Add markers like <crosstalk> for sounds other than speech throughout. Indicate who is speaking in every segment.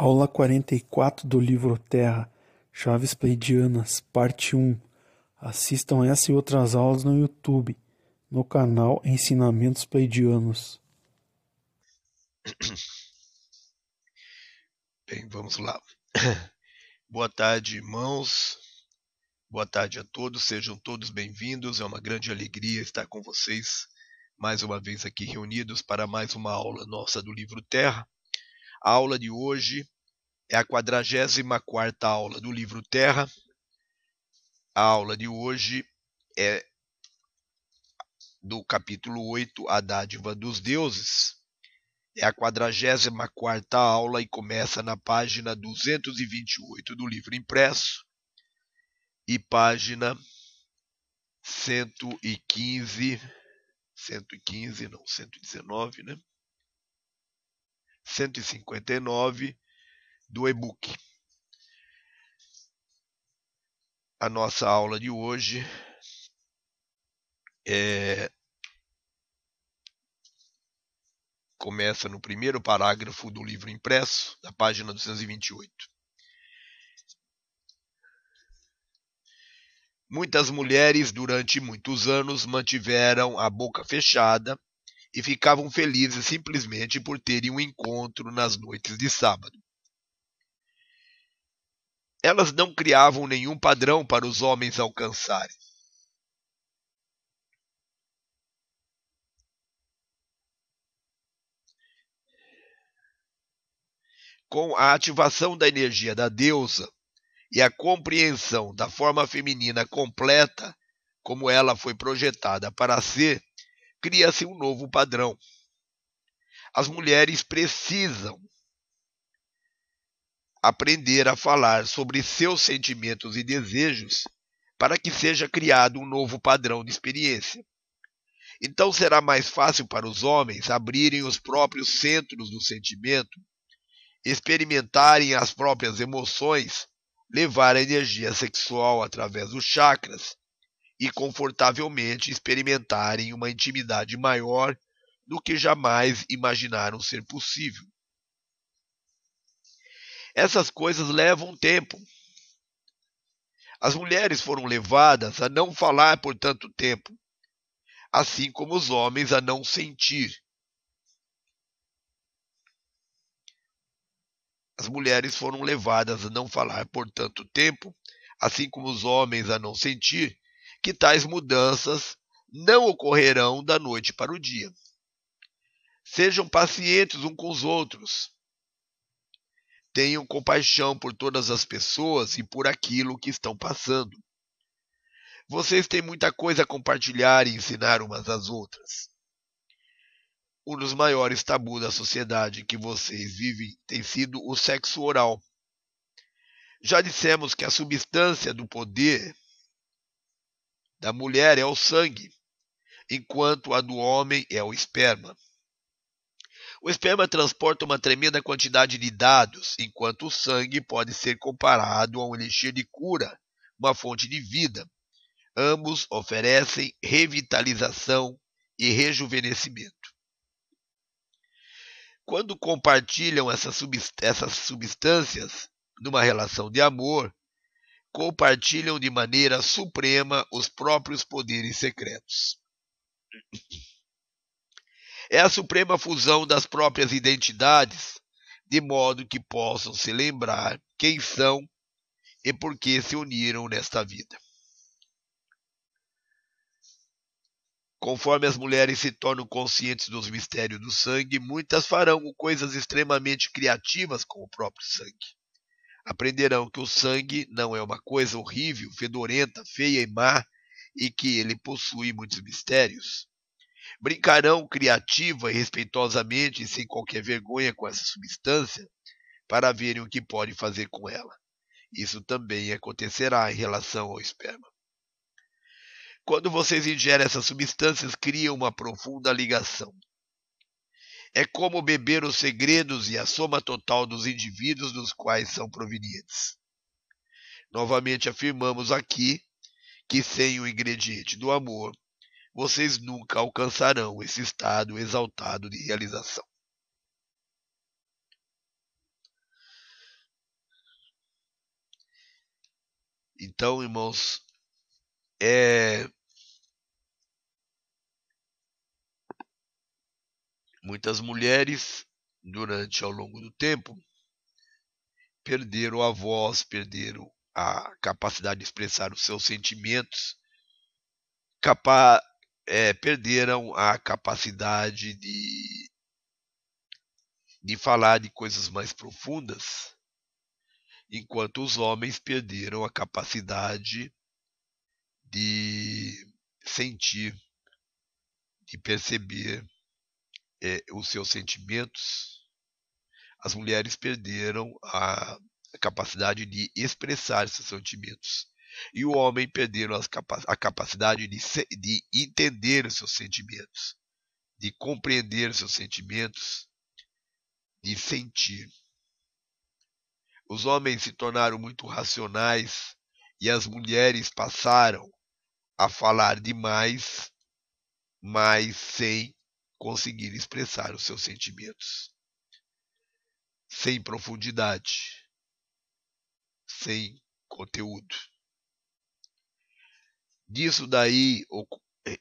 Speaker 1: Aula quarenta e quatro do livro Terra, Chaves Pleidianas, parte um. Assistam essa e outras aulas no YouTube, no canal Ensinamentos Pleidianos. <coughs>
Speaker 2: Bem, vamos lá. <coughs> Boa tarde, irmãos. Boa tarde a todos, sejam todos bem-vindos. É uma grande alegria estar com vocês mais uma vez aqui reunidos para mais uma aula nossa do livro Terra. A aula de hoje é a 44 aula do livro Terra. A aula de hoje é do capítulo 8, A Dádiva dos Deuses. É a 44 aula e começa na página 228 do livro impresso e página 115, 115, não, 119, né? 159 do e-book. A nossa aula de hoje é, começa no primeiro parágrafo do livro impresso, da página 228. Muitas mulheres durante muitos anos mantiveram a boca fechada e ficavam felizes simplesmente por terem um encontro nas noites de sábado. Elas não criavam nenhum padrão para os homens alcançarem. Com a ativação da energia da deusa e a compreensão da forma feminina completa, como ela foi projetada para ser, cria-se um novo padrão. As mulheres precisam aprender a falar sobre seus sentimentos e desejos para que seja criado um novo padrão de experiência. Então será mais fácil para os homens abrirem os próprios centros do sentimento, experimentarem as próprias emoções, levar a energia sexual através dos chakras e confortavelmente experimentarem uma intimidade maior do que jamais imaginaram ser possível. Essas coisas levam tempo. As mulheres foram levadas a não falar por tanto tempo, assim como os homens a não sentir. As mulheres foram levadas a não falar por tanto tempo, assim como os homens a não sentir, que tais mudanças não ocorrerão da noite para o dia. Sejam pacientes uns com os outros. Tenham compaixão por todas as pessoas e por aquilo que estão passando. Vocês têm muita coisa a compartilhar e ensinar umas às outras. Um dos maiores tabus da sociedade que vocês vivem tem sido o sexo oral. Já dissemos que a substância do poder da mulher é o sangue, enquanto a do homem é o esperma. O esperma transporta uma tremenda quantidade de dados, enquanto o sangue pode ser comparado a um elixir de cura, uma fonte de vida. Ambos oferecem revitalização e rejuvenescimento. Quando compartilham essas substâncias numa relação de amor, compartilham de maneira suprema os próprios poderes secretos. É a suprema fusão das próprias identidades, de modo que possam se lembrar quem são e por que se uniram nesta vida. Conforme as mulheres se tornam conscientes dos mistérios do sangue, muitas farão coisas extremamente criativas com o próprio sangue aprenderão que o sangue não é uma coisa horrível, fedorenta, feia e má, e que ele possui muitos mistérios. Brincarão criativa e respeitosamente sem qualquer vergonha com essa substância, para verem o que pode fazer com ela. Isso também acontecerá em relação ao esperma. Quando vocês ingerem essas substâncias, criam uma profunda ligação é como beber os segredos e a soma total dos indivíduos dos quais são provenientes. Novamente afirmamos aqui que sem o ingrediente do amor, vocês nunca alcançarão esse estado exaltado de realização. Então, irmãos, é muitas mulheres durante ao longo do tempo perderam a voz, perderam a capacidade de expressar os seus sentimentos, capa é, perderam a capacidade de, de falar de coisas mais profundas, enquanto os homens perderam a capacidade de sentir, de perceber é, os seus sentimentos. As mulheres perderam a, capacidade de expressar seus sentimentos e o homem perderam a capacidade de, de entender os seus sentimentos, de compreender seus sentimentos, de sentir. Os homens se tornaram muito racionais e as mulheres passaram a falar demais, mas sem conseguir expressar os seus sentimentos. Sem profundidade, sem conteúdo. Disso daí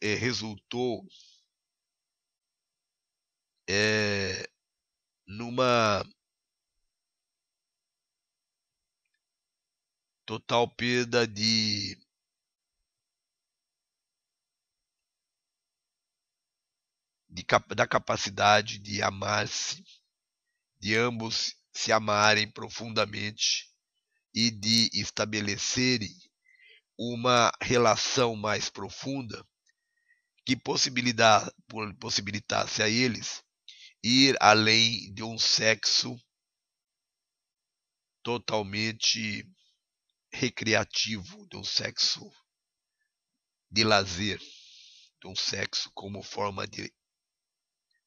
Speaker 2: é, resultou é, numa total perda de de, da capacidade de amar-se, de ambos se amarem profundamente e de estabelecerem uma relação mais profunda que possibilitasse a eles ir além de um sexo totalmente recreativo, de um sexo de lazer, de um sexo como forma de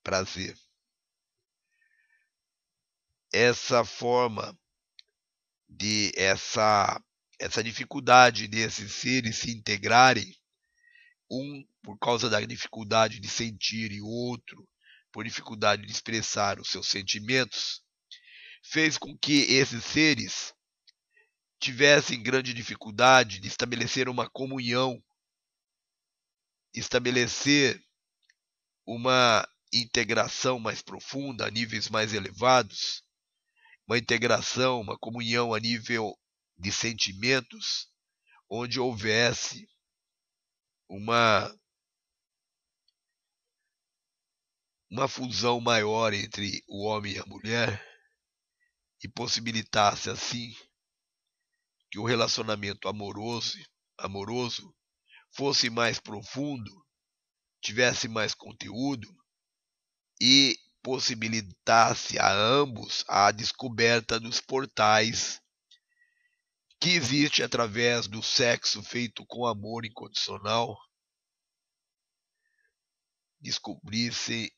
Speaker 2: prazer. Essa forma de essa essa dificuldade desses seres se integrarem, um por causa da dificuldade de sentir e o outro por dificuldade de expressar os seus sentimentos, fez com que esses seres tivessem grande dificuldade de estabelecer uma comunhão, estabelecer uma integração mais profunda a níveis mais elevados, uma integração, uma comunhão a nível de sentimentos onde houvesse uma uma fusão maior entre o homem e a mulher e possibilitasse assim que o relacionamento amoroso amoroso fosse mais profundo, tivesse mais conteúdo e possibilitasse a ambos a descoberta dos portais que existe através do sexo feito com amor incondicional, descobrisse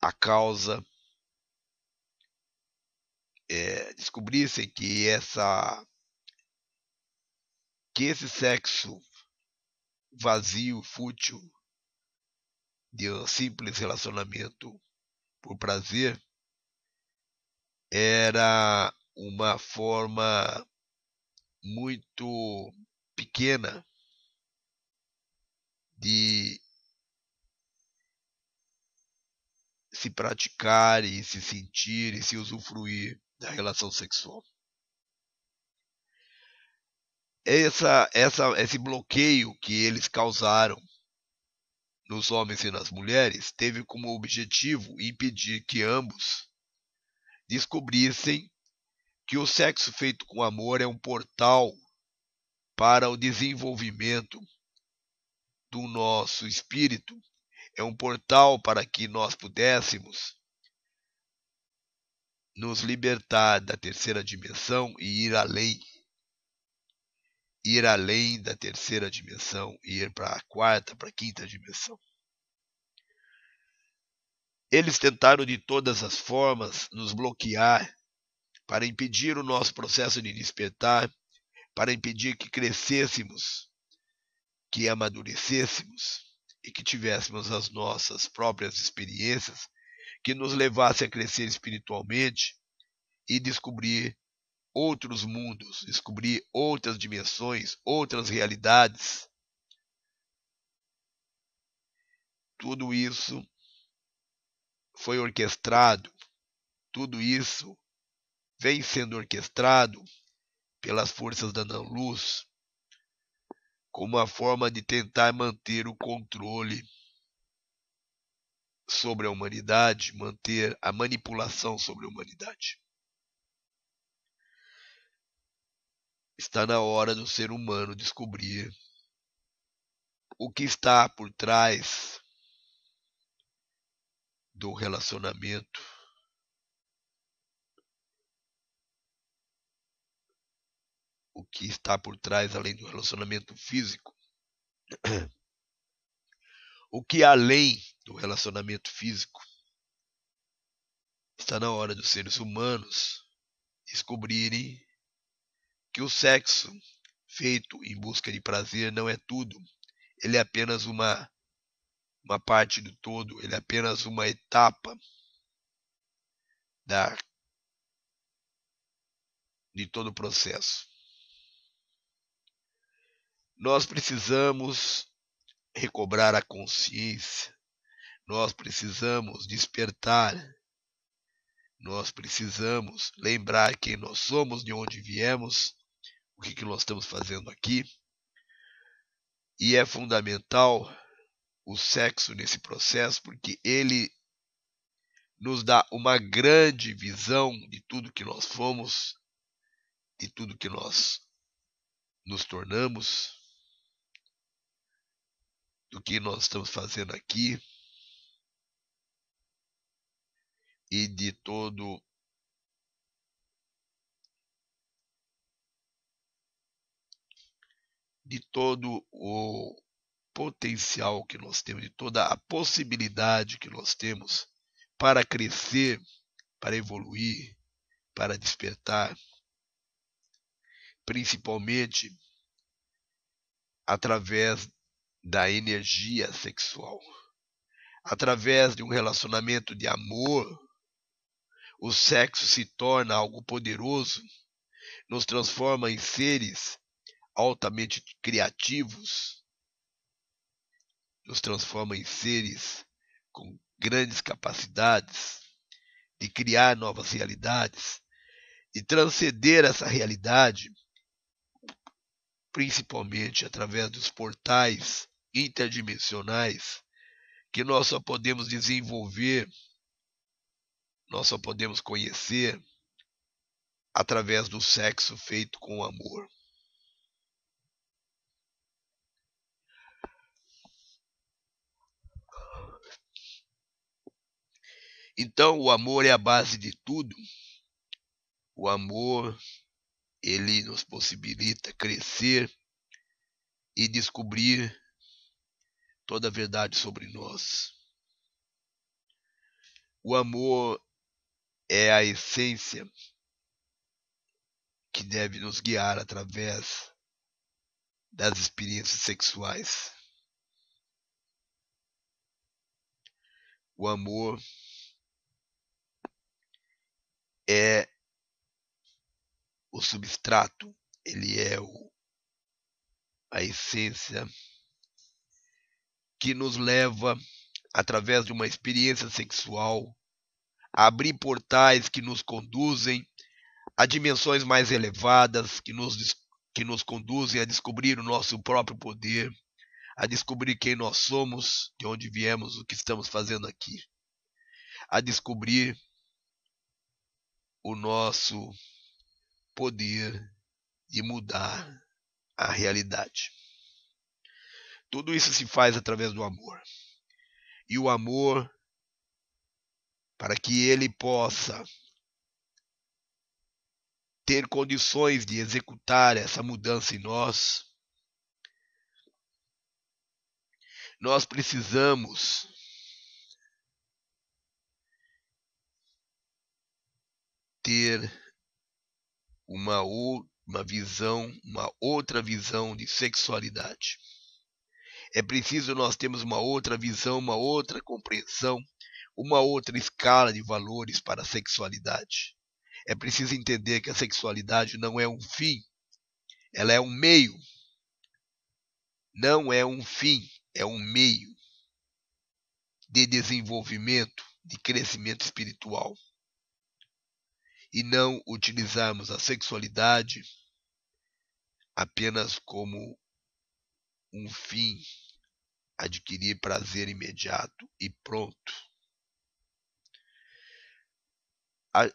Speaker 2: a causa, é, descobrissem que essa que esse sexo vazio, fútil, de um simples relacionamento por prazer, era uma forma muito pequena de se praticar e se sentir e se usufruir da relação sexual. Essa, essa, esse bloqueio que eles causaram nos homens e nas mulheres teve como objetivo impedir que ambos descobrissem que o sexo feito com amor é um portal para o desenvolvimento do nosso espírito, é um portal para que nós pudéssemos nos libertar da terceira dimensão e ir além. Ir além da terceira dimensão e ir para a quarta, para a quinta dimensão. Eles tentaram de todas as formas nos bloquear para impedir o nosso processo de despertar, para impedir que crescêssemos, que amadurecêssemos e que tivéssemos as nossas próprias experiências que nos levasse a crescer espiritualmente e descobrir outros mundos, descobrir outras dimensões, outras realidades. Tudo isso foi orquestrado, tudo isso vem sendo orquestrado pelas forças da não-luz como uma forma de tentar manter o controle sobre a humanidade, manter a manipulação sobre a humanidade. Está na hora do ser humano descobrir o que está por trás do relacionamento. O que está por trás além do relacionamento físico. O que além do relacionamento físico. Está na hora dos seres humanos descobrirem que o sexo feito em busca de prazer não é tudo. Ele é apenas uma uma parte do todo, ele é apenas uma etapa da de todo o processo. Nós precisamos recobrar a consciência, nós precisamos despertar, nós precisamos lembrar quem nós somos, de onde viemos o que, que nós estamos fazendo aqui. E é fundamental o sexo nesse processo, porque ele nos dá uma grande visão de tudo que nós fomos, de tudo que nós nos tornamos, do que nós estamos fazendo aqui e de todo de todo o potencial que nós temos, de toda a possibilidade que nós temos para crescer, para evoluir, para despertar, principalmente através da energia sexual, através de um relacionamento de amor. O sexo se torna algo poderoso, nos transforma em seres altamente criativos, nos transforma em seres com grandes capacidades de criar novas realidades, de transcender essa realidade, principalmente através dos portais interdimensionais que nós só podemos desenvolver, nós só podemos conhecer através do sexo feito com amor. Então, o amor é a base de tudo. O amor, ele nos possibilita crescer e descobrir toda a verdade sobre nós. O amor é a essência que deve nos guiar através das experiências sexuais. O amor é o substrato, ele é o, a essência que nos leva, através de uma experiência sexual, a abrir portais que nos conduzem a dimensões mais elevadas, que nos, que nos conduzem a descobrir o nosso próprio poder, a descobrir quem nós somos, de onde viemos, o que estamos fazendo aqui, a descobrir o nosso poder de mudar a realidade. Tudo isso se faz através do amor. E o amor, para que ele possa ter condições de executar essa mudança em nós, nós precisamos ter uma, uma visão, uma outra visão de sexualidade. É preciso nós termos uma outra visão, uma outra compreensão, uma outra escala de valores para a sexualidade. É preciso entender que a sexualidade não é um fim, ela é um meio. Não é um fim, é um meio de desenvolvimento, de crescimento espiritual. E não utilizarmos a sexualidade apenas como um fim, adquirir prazer imediato e pronto. A,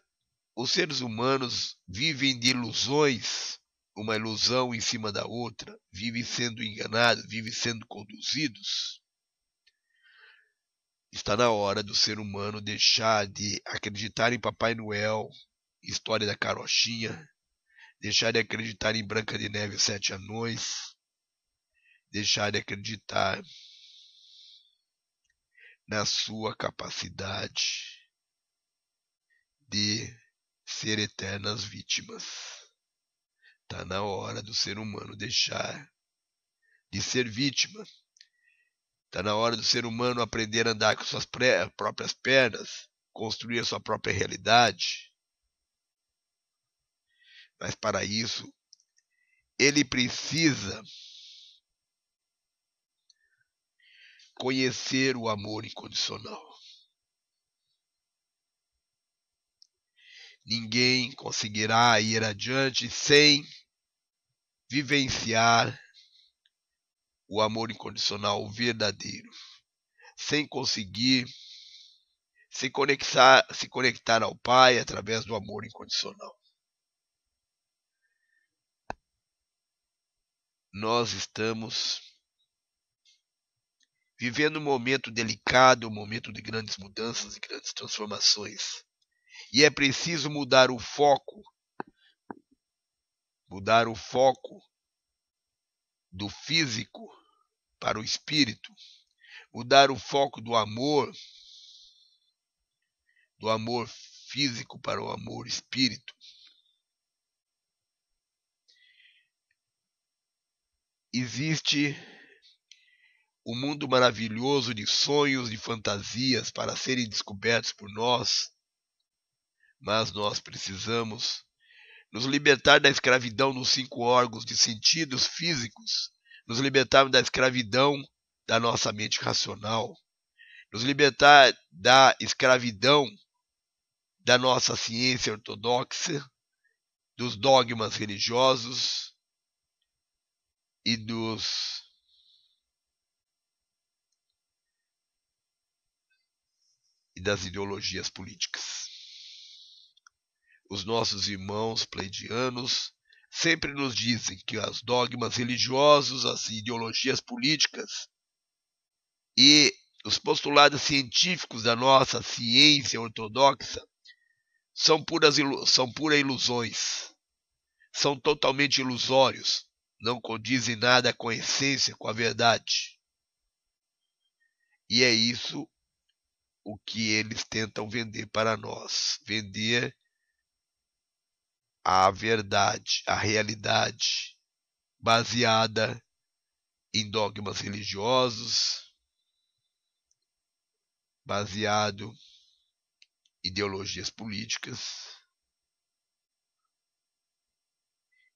Speaker 2: os seres humanos vivem de ilusões, uma ilusão em cima da outra, vivem sendo enganados, vivem sendo conduzidos. Está na hora do ser humano deixar de acreditar em Papai Noel, história da carochinha, deixar de acreditar em Branca de Neve e Sete Anões, deixar de acreditar na sua capacidade de ser eternas vítimas. Está na hora do ser humano deixar de ser vítima. Está na hora do ser humano aprender a andar com suas próprias pernas, construir a sua própria realidade. Mas para isso, ele precisa conhecer o amor incondicional. Ninguém conseguirá ir adiante sem vivenciar o amor incondicional verdadeiro, sem conseguir se conectar, se conectar ao Pai através do amor incondicional. Nós estamos vivendo um momento delicado, um momento de grandes mudanças e grandes transformações. E é preciso mudar o foco, mudar o foco do físico para o espírito, mudar o foco do amor, do amor físico para o amor espírito. Existe um mundo maravilhoso de sonhos, de fantasias para serem descobertos por nós, mas nós precisamos nos libertar da escravidão nos cinco órgãos de sentidos físicos, nos libertar da escravidão da nossa mente racional, nos libertar da escravidão da nossa ciência ortodoxa, dos dogmas religiosos e dos e das ideologias políticas. Os nossos irmãos pleidianos sempre nos dizem que os dogmas religiosos, as ideologias políticas e os postulados científicos da nossa ciência ortodoxa são puras são pura ilusões. São totalmente ilusórios, não condizem nada com a essência, com a verdade. E é isso o que eles tentam vender para nós, vender a verdade, a realidade baseada em dogmas religiosos, baseado em ideologias políticas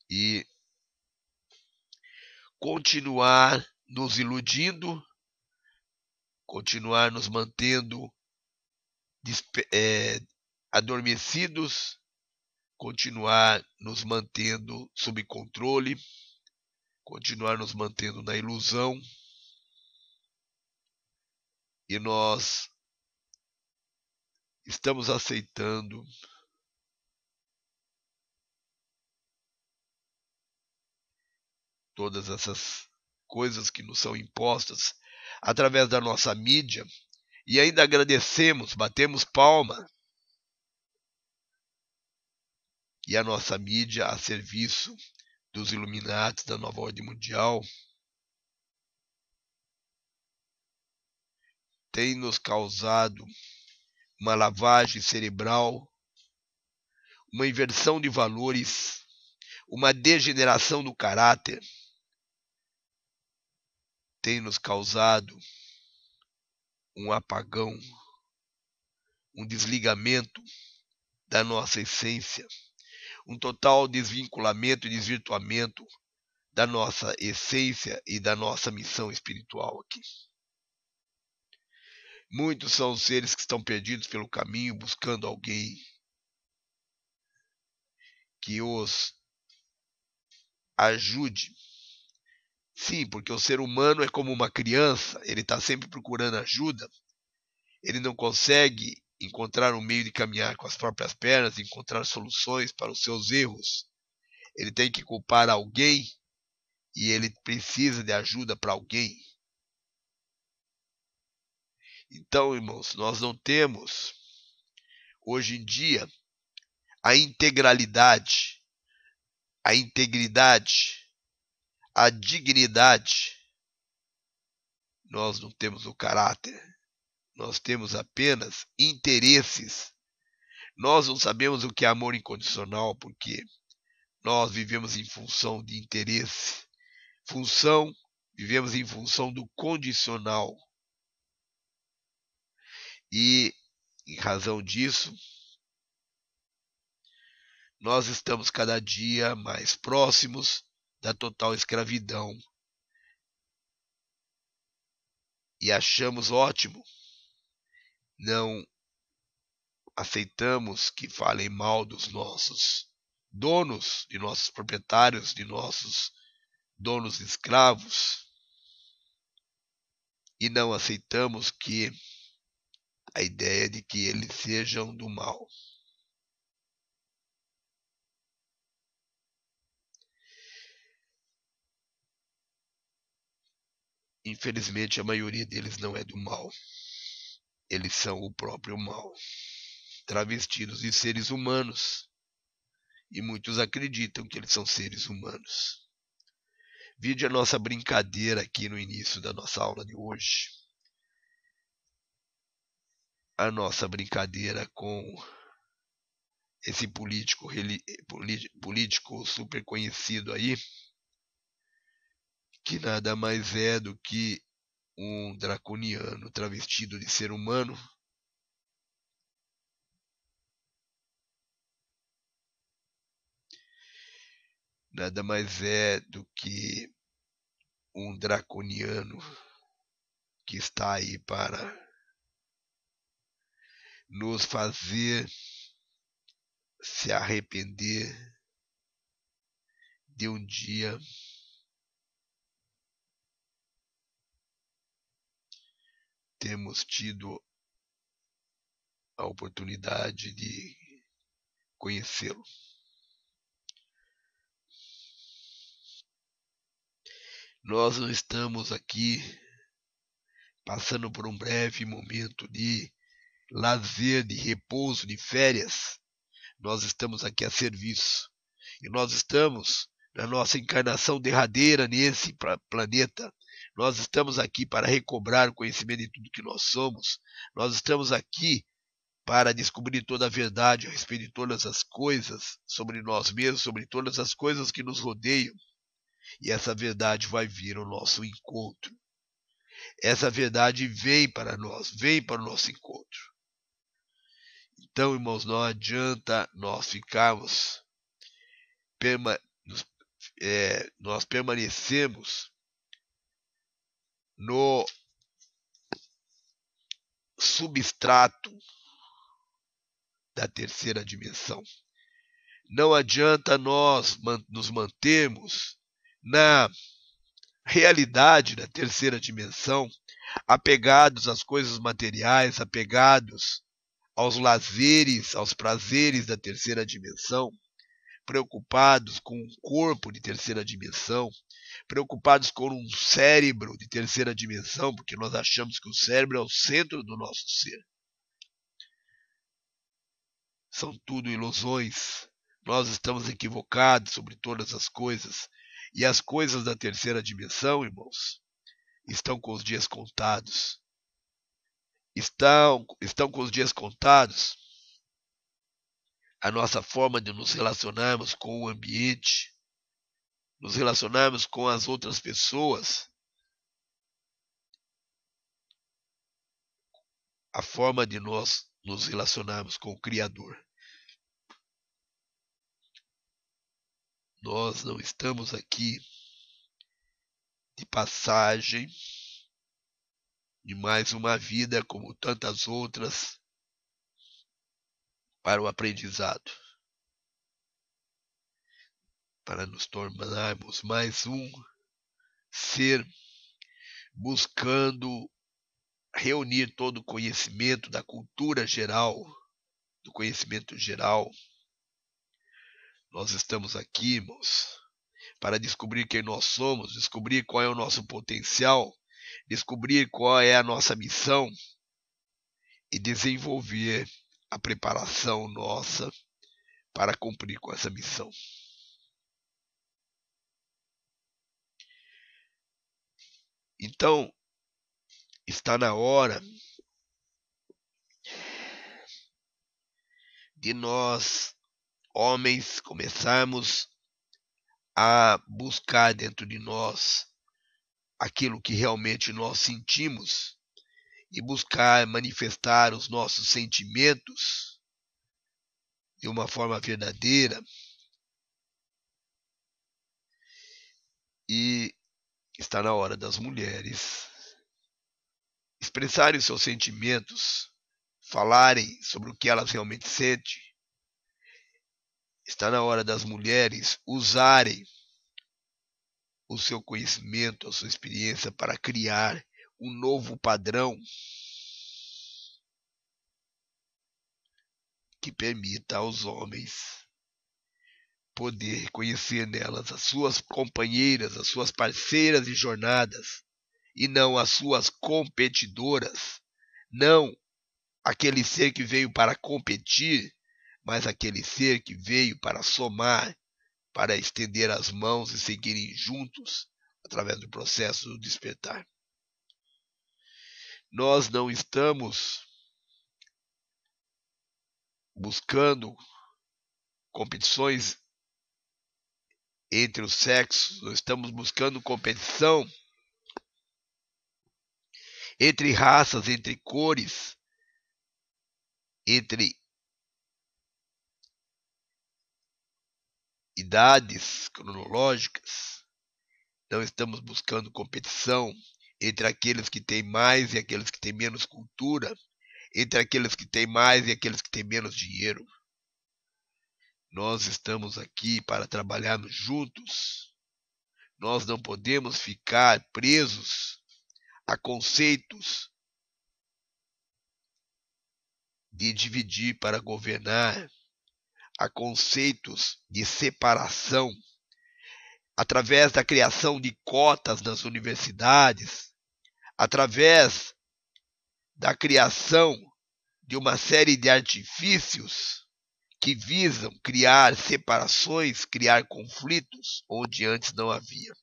Speaker 2: e continuar nos iludindo, continuar nos mantendo é, adormecidos, continuar nos mantendo sob controle, continuar nos mantendo na ilusão. E nós estamos aceitando todas essas coisas que nos são impostas através da nossa mídia e ainda agradecemos, batemos palma. E a nossa mídia a serviço dos Illuminati da nova ordem mundial tem nos causado uma lavagem cerebral, uma inversão de valores, uma degeneração do caráter, tem nos causado um apagão, um desligamento da nossa essência, um total desvinculamento e desvirtuamento da nossa essência e da nossa missão espiritual aqui. Muitos são os seres que estão perdidos pelo caminho buscando alguém que os ajude. Sim, porque o ser humano é como uma criança, ele está sempre procurando ajuda, ele não consegue encontrar um meio de caminhar com as próprias pernas, encontrar soluções para os seus erros. Ele tem que culpar alguém e ele precisa de ajuda para alguém. Então, irmãos, nós não temos hoje em dia a integralidade, a integridade, a dignidade. Nós não temos o caráter nós temos apenas interesses. Nós não sabemos o que é amor incondicional porque nós vivemos em função de interesse. Função, vivemos em função do condicional. E, em razão disso, nós estamos cada dia mais próximos da total escravidão. E achamos ótimo não aceitamos que falem mal dos nossos donos, de nossos proprietários, de nossos donos escravos, e não aceitamos que a ideia de que eles sejam do mal. Infelizmente, a maioria deles não é do mal eles são o próprio mal, travestidos de seres humanos. E muitos acreditam que eles são seres humanos. Vide a nossa brincadeira aqui no início da nossa aula de hoje. A nossa brincadeira com esse político, político super conhecido aí, que nada mais é do que um draconiano travestido de ser humano. Nada mais é do que um draconiano que está aí para nos fazer se arrepender de um dia temos tido a oportunidade de conhecê-lo. Nós não estamos aqui passando por um breve momento de lazer, de repouso, de férias. Nós estamos aqui a serviço. E nós estamos na nossa encarnação derradeira nesse planeta nós estamos aqui para recobrar o conhecimento de tudo que nós somos. Nós estamos aqui para descobrir toda a verdade a respeito de todas as coisas sobre nós mesmos, sobre todas as coisas que nos rodeiam. E essa verdade vai vir ao nosso encontro. Essa verdade vem para nós, vem para o nosso encontro. Então, irmãos, não adianta nós ficarmos, perma, é, nós permanecemos no substrato da terceira dimensão. Não adianta nós nos mantermos na realidade da terceira dimensão, apegados às coisas materiais, apegados aos lazeres, aos prazeres da terceira dimensão, preocupados com um corpo de terceira dimensão, preocupados com um cérebro de terceira dimensão, porque nós achamos que o cérebro é o centro do nosso ser. São tudo ilusões. Nós estamos equivocados sobre todas as coisas. E as coisas da terceira dimensão, irmãos, estão com os dias contados. Estão, estão com os dias contados. A nossa forma de nos relacionarmos com o ambiente, nos relacionarmos com as outras pessoas, a forma de nós nos relacionarmos com o Criador. Nós não estamos aqui de passagem de mais uma vida como tantas outras para o aprendizado para nos tornarmos mais um ser buscando reunir todo o conhecimento da cultura geral, do conhecimento geral. Nós estamos aqui, irmãos, para descobrir quem nós somos, descobrir qual é o nosso potencial, descobrir qual é a nossa missão e desenvolver a preparação nossa para cumprir com essa missão. Então, está na hora de nós, homens, começarmos a buscar dentro de nós aquilo que realmente nós sentimos e buscar manifestar os nossos sentimentos de uma forma verdadeira. E está na hora das mulheres expressarem seus sentimentos, falarem sobre o que elas realmente sentem. Está na hora das mulheres usarem o seu conhecimento, a sua experiência para criar um novo padrão que permita aos homens poder reconhecer nelas as suas companheiras, as suas parceiras de jornadas, e não as suas competidoras, não aquele ser que veio para competir, mas aquele ser que veio para somar, para estender as mãos e seguirem juntos através do processo do despertar. Nós não estamos buscando competições entre os sexos, nós estamos buscando competição entre raças, entre cores, entre idades cronológicas. Não estamos buscando competição entre aqueles que têm mais e aqueles que têm menos cultura, entre aqueles que têm mais e aqueles que têm menos dinheiro. Nós estamos aqui para trabalharmos juntos. Nós não podemos ficar presos a conceitos de dividir para governar, a conceitos de separação, através da criação de cotas nas universidades, através da criação de uma série de artifícios que visam criar separações, criar conflitos onde antes não havia.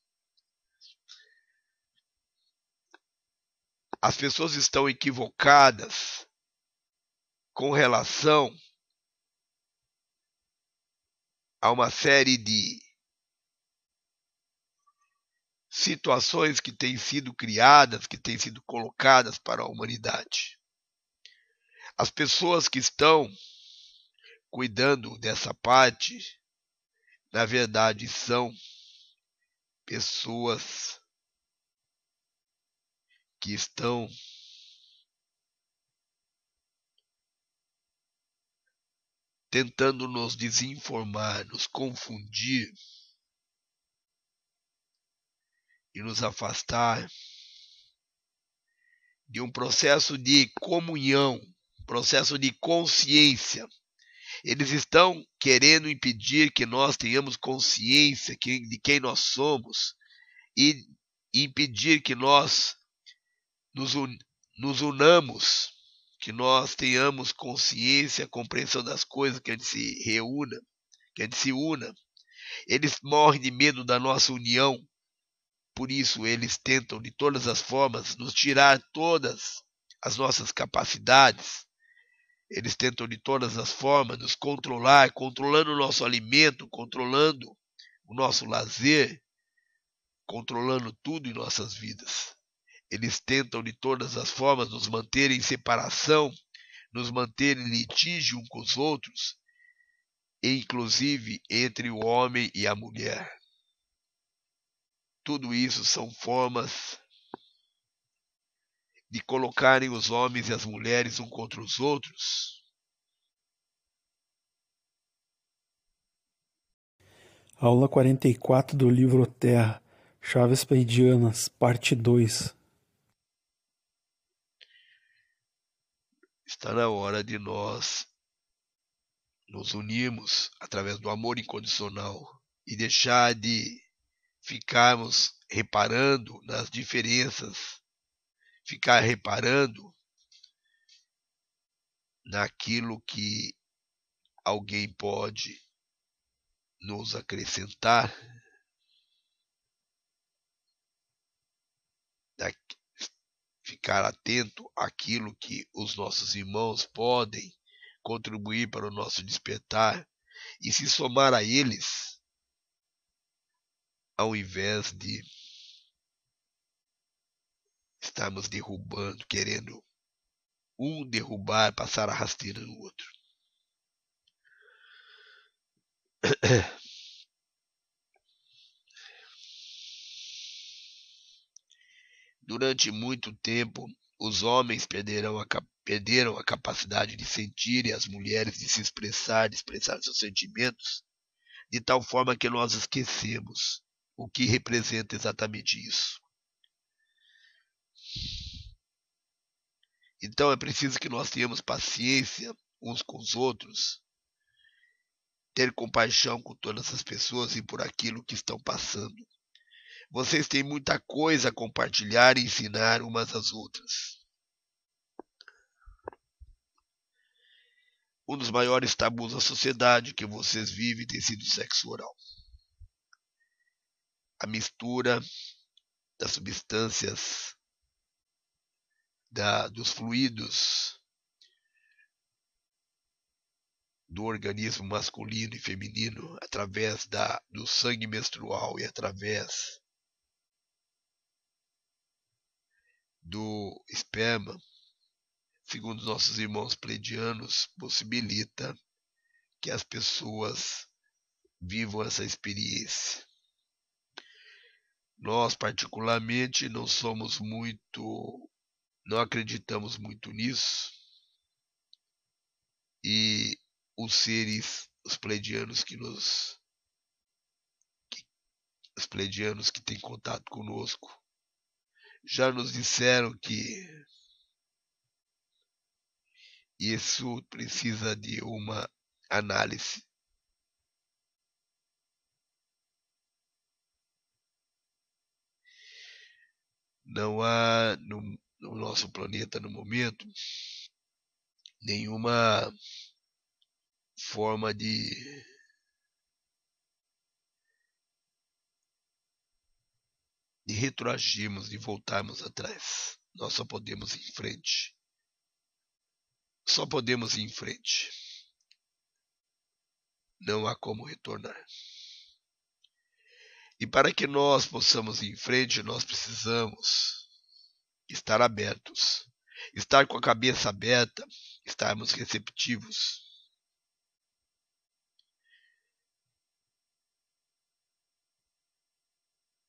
Speaker 2: As pessoas estão equivocadas com relação a uma série de situações que têm sido criadas, que têm sido colocadas para a humanidade. As pessoas que estão cuidando dessa parte, na verdade, são pessoas que estão tentando nos desinformar, nos confundir e nos afastar de um processo de comunhão, processo de consciência. Eles estão querendo impedir que nós tenhamos consciência de quem nós somos e impedir que nós nos, un, nos unamos, que nós tenhamos consciência, compreensão das coisas, que a gente se reúna, que a gente se una. Eles morrem de medo da nossa união, por isso eles tentam de todas as formas nos tirar todas as nossas capacidades. Eles tentam de todas as formas nos controlar, controlando o nosso alimento, controlando o nosso lazer, controlando tudo em nossas vidas. Eles tentam de todas as formas nos manter em separação, nos manter em litígio um com os outros, inclusive entre o homem e a mulher. Tudo isso são formas de colocarem os homens e as mulheres um contra os outros.
Speaker 1: Aula 44 do livro Terra, Chaves Pleidianas, parte 2.
Speaker 2: Está na hora de nós nos unirmos através do amor incondicional e deixar de ficarmos reparando nas diferenças, ficar reparando naquilo que alguém pode nos acrescentar, ficar atento àquilo que os nossos irmãos podem contribuir para o nosso despertar e se somar a eles, ao invés de estarmos derrubando, querendo um derrubar, passar a rasteira no outro. <coughs> Durante muito tempo, os homens perderam a, perderam a capacidade de sentir e as mulheres de se expressar, de expressar seus sentimentos, de tal forma que nós esquecemos o que representa exatamente isso. Então é preciso que nós tenhamos paciência uns com os outros, ter compaixão com todas as pessoas e por aquilo que estão passando. Vocês têm muita coisa a compartilhar e ensinar umas às outras. Um dos maiores tabus da sociedade que vocês vivem tem sido o sexo oral. A mistura das substâncias, da, dos fluidos do organismo masculino e feminino através da, do sangue menstrual e através do esperma segundo nossos irmãos pleidianos, possibilita que as pessoas vivam essa experiência. Nós, particularmente, não somos muito, não acreditamos muito nisso. E os seres, os pleidianos que nos, que, os pleidianos que têm contato conosco, já nos disseram que isso precisa de uma análise. Não há no, no nosso planeta no momento nenhuma forma de de retroagirmos, de voltarmos atrás. Nós só podemos ir em frente. Só podemos ir em frente. Não há como retornar. E para que nós possamos ir em frente, nós precisamos estar abertos, estar com a cabeça aberta, estarmos receptivos.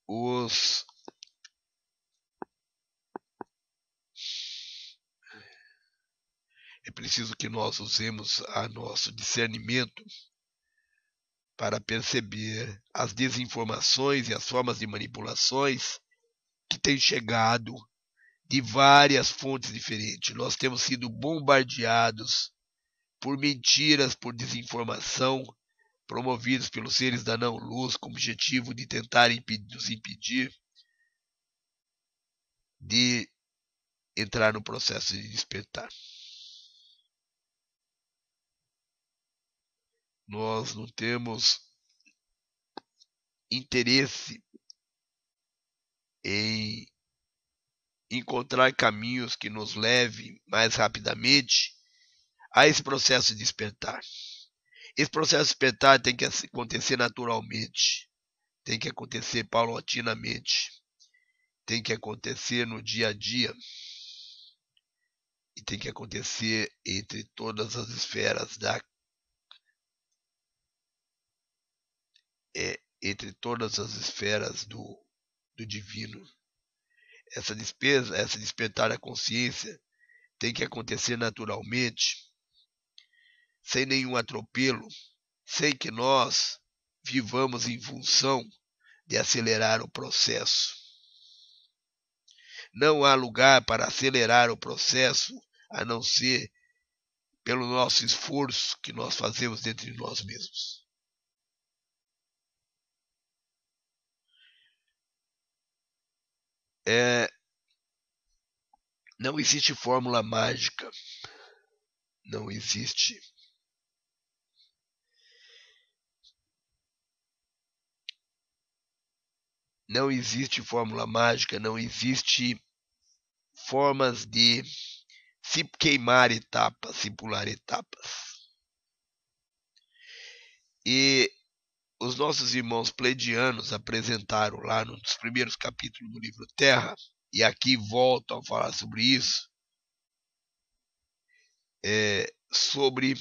Speaker 2: Os É preciso que nós usemos a nosso discernimento para perceber as desinformações e as formas de manipulações que têm chegado de várias fontes diferentes. Nós temos sido bombardeados por mentiras, por desinformação, promovidos pelos seres da não-luz com o objetivo de tentar nos impedir de entrar no processo de despertar. nós não temos interesse em encontrar caminhos que nos levem mais rapidamente a esse processo de despertar. Esse processo de despertar tem que acontecer naturalmente, tem que acontecer paulatinamente, tem que acontecer no dia a dia e tem que acontecer entre todas as esferas da é, entre todas as esferas do, do divino. Essa despesa, essa despertar da consciência tem que acontecer naturalmente, sem nenhum atropelo, sem que nós vivamos em função de acelerar o processo. Não há lugar para acelerar o processo a não ser pelo nosso esforço que nós fazemos dentro de nós mesmos. É, não existe fórmula mágica. Não existe. Não existe fórmula mágica, não existe formas de se queimar etapas, se pular etapas. E os nossos irmãos pleidianos apresentaram lá nos primeiros capítulos do livro Terra, e aqui volto a falar sobre isso, é, sobre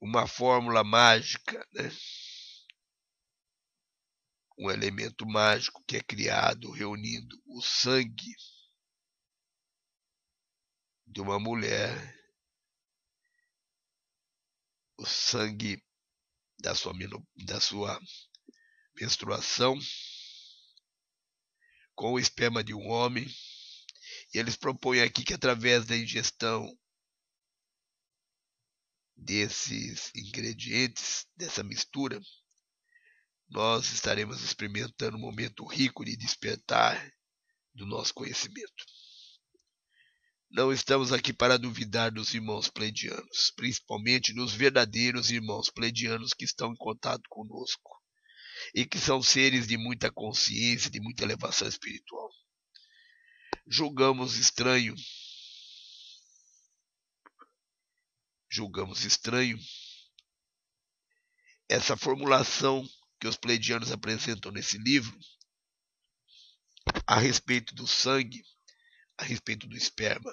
Speaker 2: uma fórmula mágica, né? um elemento mágico que é criado reunindo o sangue de uma mulher, o sangue da sua, da sua menstruação, com o esperma de um homem. E eles propõem aqui que através da ingestão desses ingredientes, dessa mistura, nós estaremos experimentando um momento rico de despertar do nosso conhecimento. Não estamos aqui para duvidar dos irmãos pleidianos, principalmente dos verdadeiros irmãos pleidianos que estão em contato conosco e que são seres de muita consciência, de muita elevação espiritual. Julgamos estranho, julgamos estranho essa formulação que os pleidianos apresentam nesse livro a respeito do sangue, a respeito do esperma.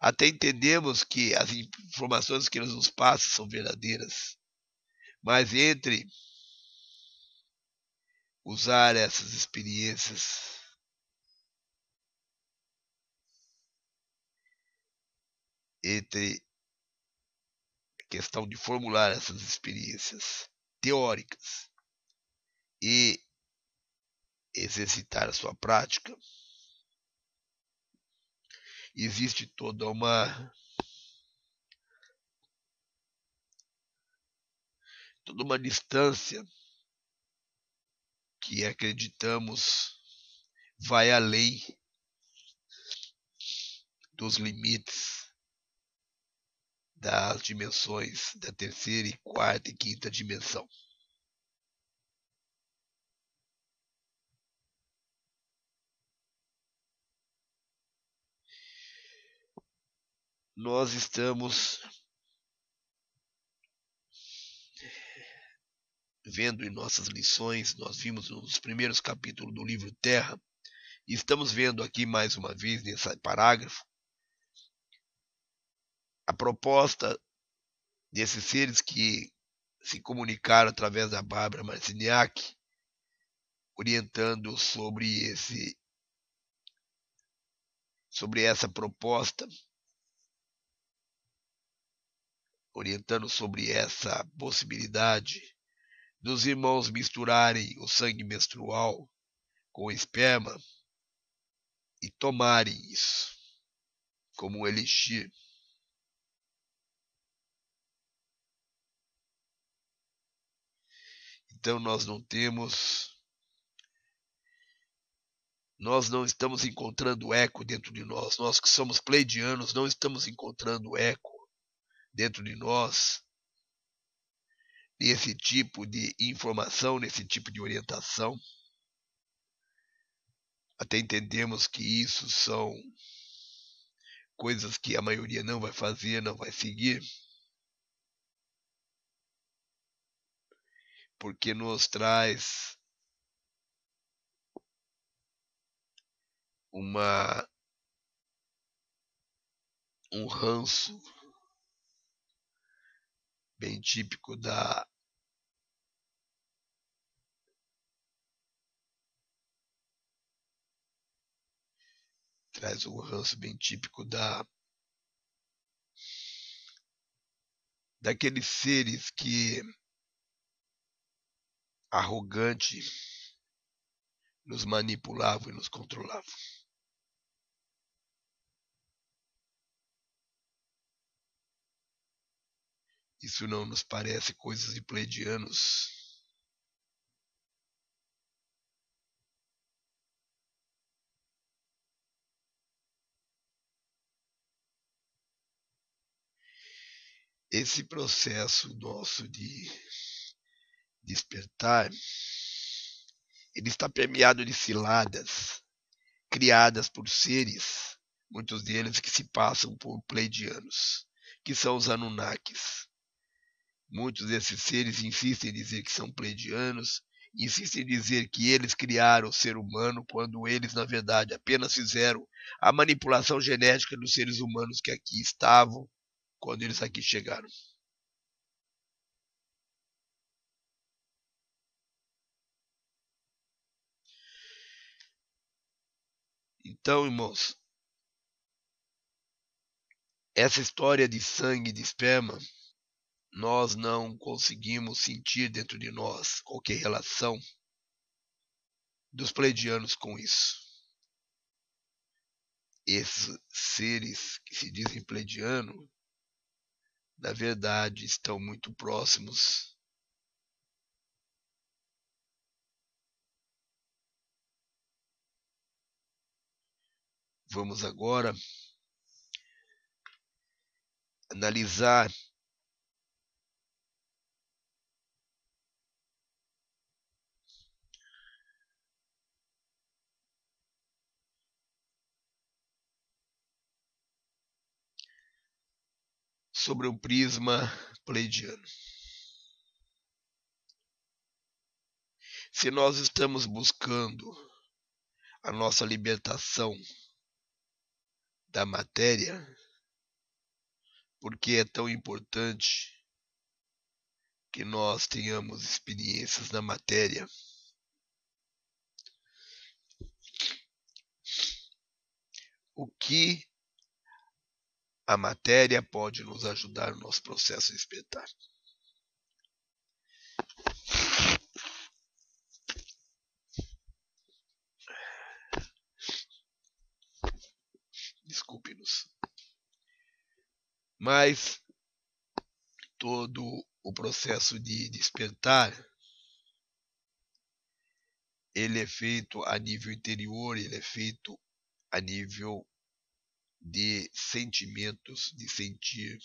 Speaker 2: Até entendemos que as informações que eles nos passam são verdadeiras, mas entre usar essas experiências entre a questão de formular essas experiências teóricas e exercitar a sua prática, existe toda uma toda uma distância que acreditamos vai além dos limites das dimensões da terceira e quarta e quinta dimensão. Nós estamos vendo em nossas lições, nós vimos nos primeiros capítulos do livro Terra, e estamos vendo aqui mais uma vez nesse parágrafo a proposta desses seres que se comunicaram através da Bárbara Marciniak, orientando sobre esse sobre essa proposta orientando sobre essa possibilidade dos irmãos misturarem o sangue menstrual com o esperma e tomarem isso como um elixir. Então nós não temos nós não estamos encontrando eco dentro de nós. Nós que somos pleidianos não estamos encontrando eco dentro de nós nesse tipo de informação, nesse tipo de orientação. Até entendemos que isso são coisas que a maioria não vai fazer, não vai seguir. Porque nos traz uma um ranço bem típico da traz um ranço bem típico da daqueles seres que arrogante nos manipulavam e nos controlavam. Isso não nos parece coisas de pleidianos? Esse processo nosso de despertar, ele está permeado de ciladas criadas por seres, muitos deles que se passam por pleidianos, que são os Anunnakis. Muitos desses seres insistem em dizer que são pleidianos, insistem em dizer que eles criaram o ser humano, quando eles, na verdade, apenas fizeram a manipulação genética dos seres humanos que aqui estavam quando eles aqui chegaram. Então, irmãos, essa história de sangue, de esperma, nós não conseguimos sentir dentro de nós qualquer relação dos pleidianos com isso. Esses seres que se dizem pleidiano, na verdade, estão muito próximos Vamos agora analisar sobre o prisma pleidiano. Se nós estamos buscando a nossa libertação da matéria, porque é tão importante que nós tenhamos experiências na matéria. O que a matéria pode nos ajudar no nosso processo de despertar. Desculpe-nos. Mas todo o processo de despertar ele é feito a nível interior, ele é feito a nível de sentimentos, de sentir,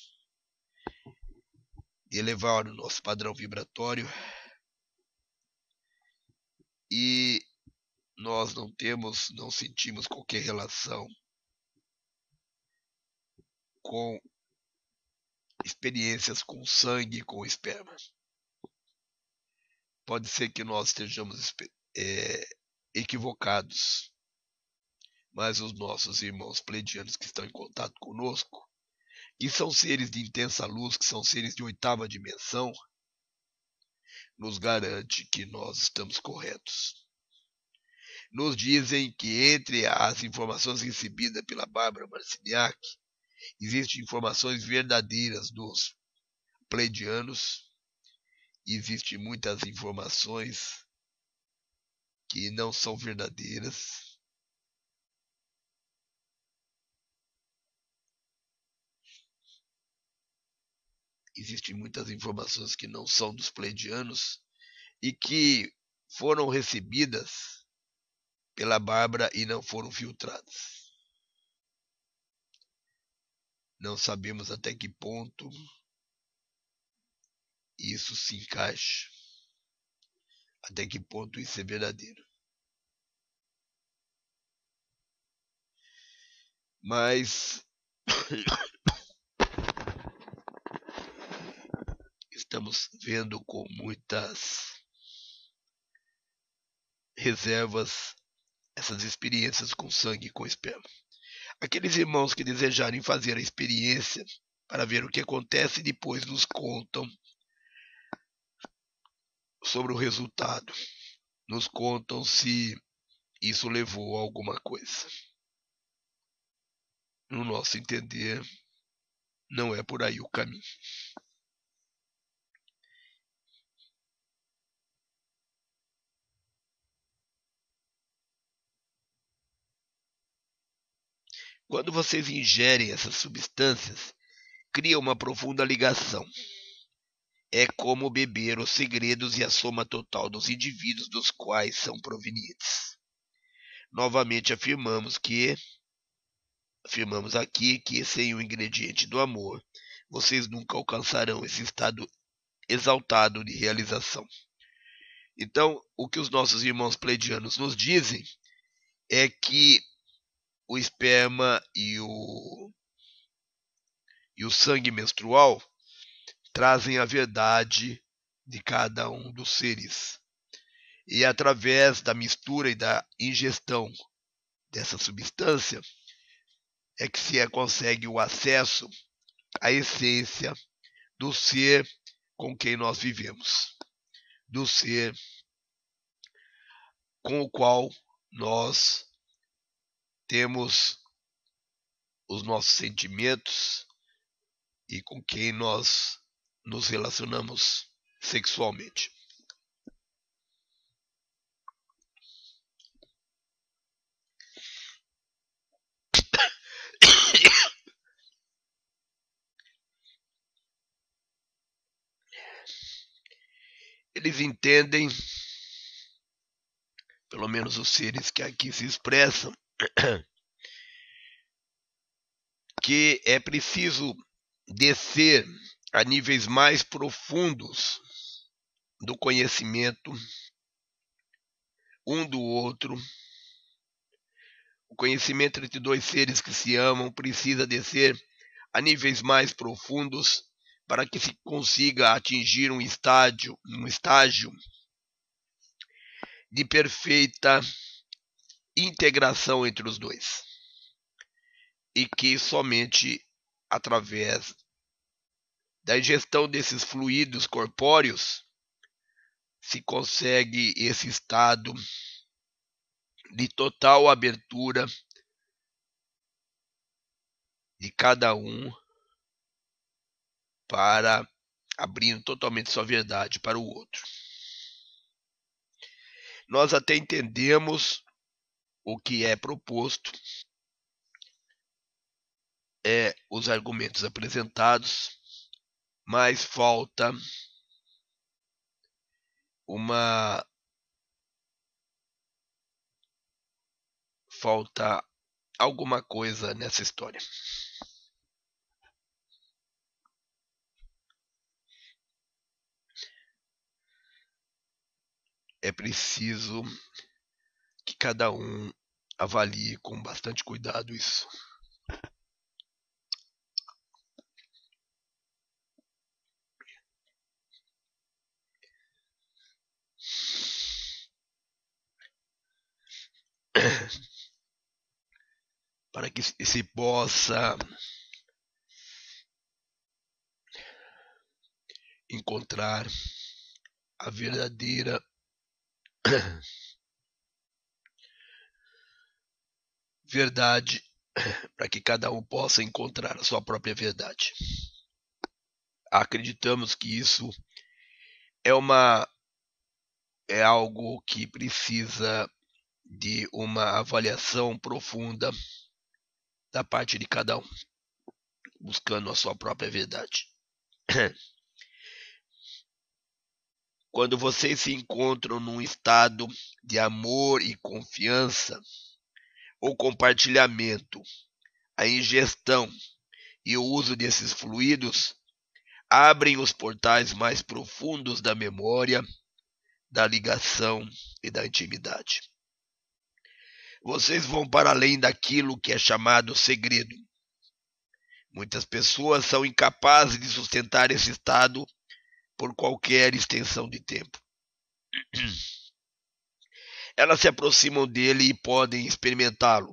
Speaker 2: de elevar o nosso padrão vibratório. E nós não temos, não sentimos qualquer relação com experiências com sangue, com esperma. Pode ser que nós estejamos é, equivocados mas os nossos irmãos pleidianos que estão em contato conosco, que são seres de intensa luz, que são seres de oitava dimensão, nos garante que nós estamos corretos. Nos dizem que entre as informações recebidas pela Bárbara Marciniak, existem informações verdadeiras dos pleidianos, existem muitas informações que não são verdadeiras existem muitas informações que não são dos pleidianos e que foram recebidas pela Bárbara e não foram filtradas. Não sabemos até que ponto isso se encaixa, até que ponto isso é verdadeiro. Mas <coughs> estamos vendo com muitas reservas essas experiências com sangue e com esperma. Aqueles irmãos que desejarem fazer a experiência para ver o que acontece depois nos contam sobre o resultado. Nos contam se isso levou a alguma coisa. no nosso entender, não é por aí o caminho. Quando vocês ingerem essas substâncias, cria uma profunda ligação. É como beber os segredos e a soma total dos indivíduos dos quais são provenientes. Novamente afirmamos que afirmamos aqui que sem o ingrediente do amor, vocês nunca alcançarão esse estado exaltado de realização. Então, o que os nossos irmãos pleidianos nos dizem é que o esperma e o, e o sangue menstrual trazem a verdade de cada um dos seres. E através da mistura e da ingestão dessa substância é que se consegue o acesso à essência do ser com quem nós vivemos, do ser com o qual nós temos os nossos sentimentos e com quem nós nos relacionamos sexualmente. Eles entendem, pelo menos os seres que aqui se expressam, <clears throat> que é preciso descer a níveis mais profundos do conhecimento um do outro. O conhecimento entre dois seres que se amam precisa descer a níveis mais profundos para que se consiga atingir um estágio, um estágio de perfeita integração entre os dois. E que somente através da ingestão desses fluidos corpóreos se consegue esse estado de total abertura de cada um para abrindo totalmente sua verdade para o outro. Nós até entendemos o que é proposto é os argumentos apresentados, mas falta uma falta alguma coisa nessa história. É preciso cada um avalie com bastante cuidado isso. <coughs> Para que se possa encontrar a verdadeira <coughs> verdade <clears throat> para que cada um possa encontrar a sua própria verdade. Acreditamos que isso é uma é algo que precisa de uma avaliação profunda da parte de cada um, buscando a sua própria verdade. <clears throat> Quando vocês se encontram num estado de amor e confiança, o compartilhamento, a ingestão e o uso desses fluidos abrem os portais mais profundos da memória, da ligação e da intimidade. Vocês vão para além daquilo que é chamado segredo. Muitas pessoas são incapazes de sustentar esse estado por qualquer extensão de tempo. <clears throat> Elas se aproximam dele e podem experimentá-lo,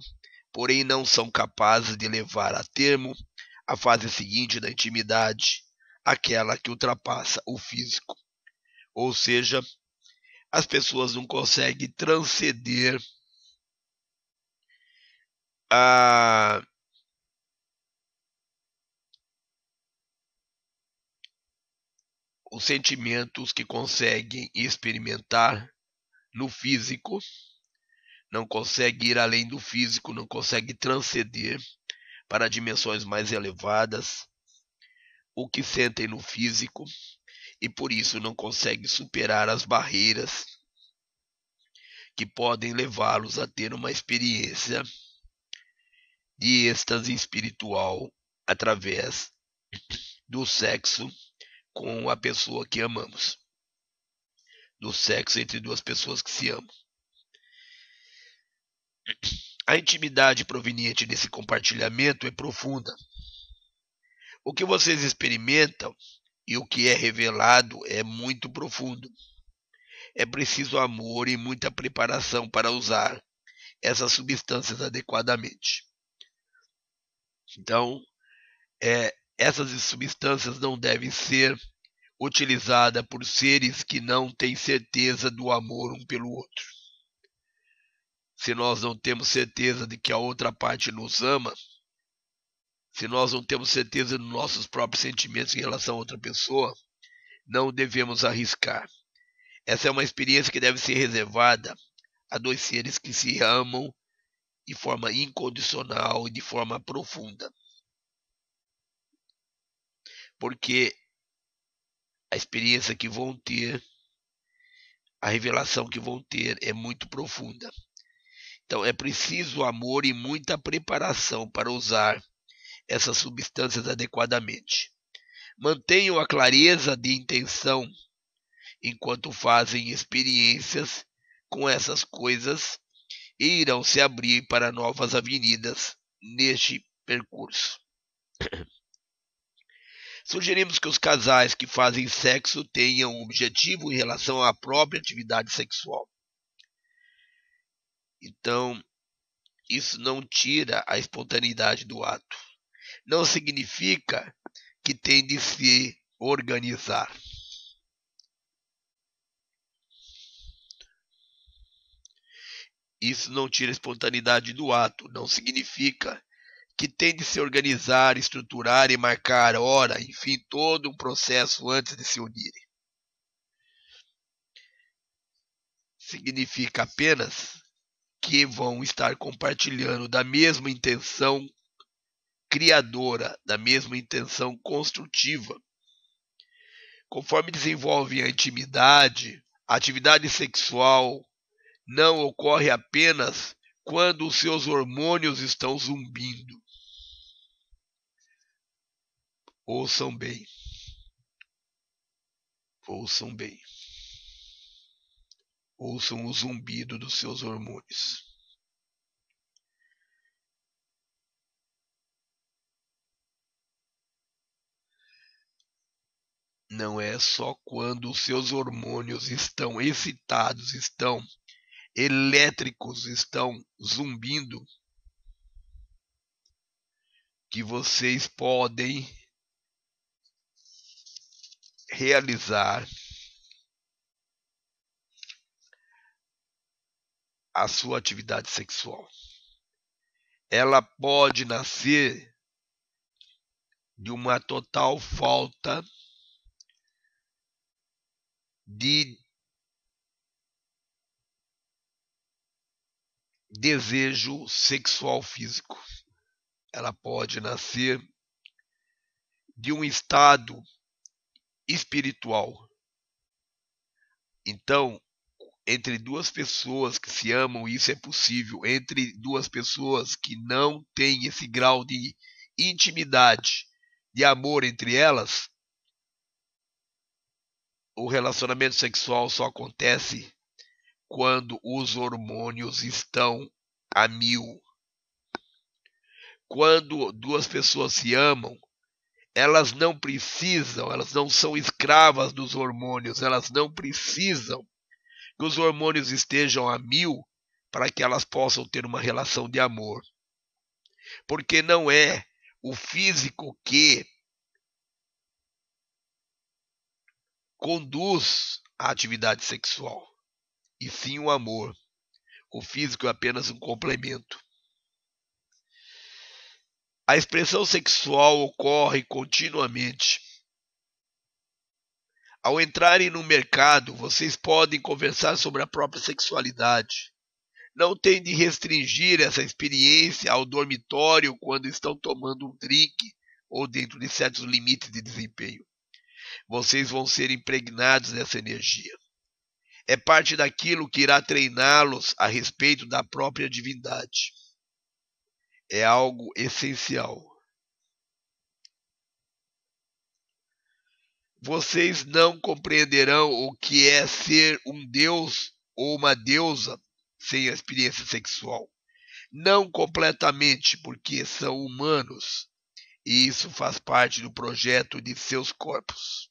Speaker 2: porém não são capazes de levar a termo a fase seguinte da intimidade, aquela que ultrapassa o físico. Ou seja, as pessoas não conseguem transcender a os sentimentos que conseguem experimentar no físico, não consegue ir além do físico, não consegue transcender para dimensões mais elevadas, o que sentem no físico e por isso não consegue superar as barreiras que podem levá-los a ter uma experiência de êxtase espiritual através do sexo com a pessoa que amamos. Do sexo entre duas pessoas que se amam. A intimidade proveniente desse compartilhamento é profunda. O que vocês experimentam e o que é revelado é muito profundo. É preciso amor e muita preparação para usar essas substâncias adequadamente. Então, é, essas substâncias não devem ser utilizadas por seres que não têm certeza do amor um pelo outro. Se nós não temos certeza de que a outra parte nos ama, se nós não temos certeza dos nossos próprios sentimentos em relação a outra pessoa, não devemos arriscar. Essa é uma experiência que deve ser reservada a dois seres que se amam de forma incondicional e de forma profunda porque a experiência que vão ter, a revelação que vão ter é muito profunda. Então é preciso amor e muita preparação para usar essas substâncias adequadamente. Mantenham a clareza de intenção enquanto fazem experiências com essas coisas e irão se abrir para novas avenidas neste percurso. Sugerimos que os casais que fazem sexo tenham um objetivo em relação à própria atividade sexual. Então, isso não tira a espontaneidade do ato. Não significa que tem de se organizar. Isso não tira a espontaneidade do ato. Não significa que tem de se organizar, estruturar e marcar hora, enfim, todo um processo antes de se unirem. Significa apenas que vão estar compartilhando da mesma intenção criadora, da mesma intenção construtiva. Conforme desenvolvem a intimidade, a atividade sexual não ocorre apenas quando os seus hormônios estão zumbindo. Ouçam bem. Ouçam bem. Ouçam o zumbido dos seus hormônios. Não é só quando os seus hormônios estão excitados, estão elétricos, estão zumbindo, que vocês podem realizar a sua atividade sexual. Ela pode nascer de uma total falta de desejo sexual físico. Ela pode nascer de um estado espiritual. Então, entre duas pessoas que se amam, isso é possível. Entre duas pessoas que não têm esse grau de intimidade, de amor entre elas, o relacionamento sexual só acontece quando os hormônios estão a mil. Quando duas pessoas se amam, elas não precisam, elas não são escravas dos hormônios, elas não precisam que os hormônios estejam a mil para que elas possam ter uma relação de amor. Porque não é o físico que conduz à atividade sexual, e sim o amor. O físico é apenas um complemento. A expressão sexual ocorre continuamente. Ao entrarem no mercado, vocês podem conversar sobre a própria sexualidade. Não tem de restringir essa experiência ao dormitório quando estão tomando um drink ou dentro de certos limites de desempenho. Vocês vão ser impregnados dessa energia. É parte daquilo que irá treiná-los a respeito da própria divindade. É algo essencial. Vocês não compreenderão o que é ser um deus ou uma deusa sem a experiência sexual. Não completamente, porque são humanos, e isso faz parte do projeto de seus corpos.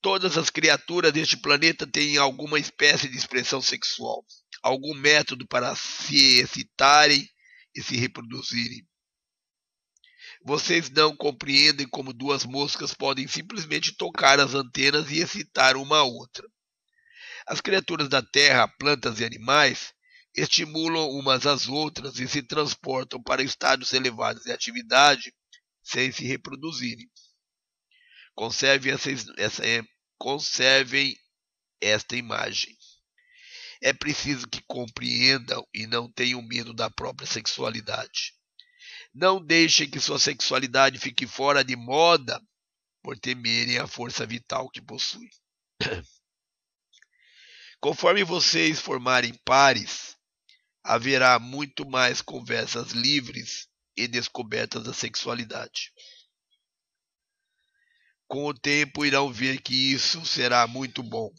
Speaker 2: Todas as criaturas deste planeta têm alguma espécie de expressão sexual, algum método para se excitarem e se reproduzirem. Vocês não compreendem como duas moscas podem simplesmente tocar as antenas e excitar uma a outra. As criaturas da terra, plantas e animais, estimulam umas às outras e se transportam para estados elevados de atividade sem se reproduzirem. Conservem essa, essa, conservem esta imagem. É preciso que compreendam e não tenham medo da própria sexualidade. Não deixem que sua sexualidade fique fora de moda por temerem a força vital que possui. <coughs> Conforme vocês formarem pares, haverá muito mais conversas livres e descobertas da sexualidade. Com o tempo irão ver que isso será muito bom.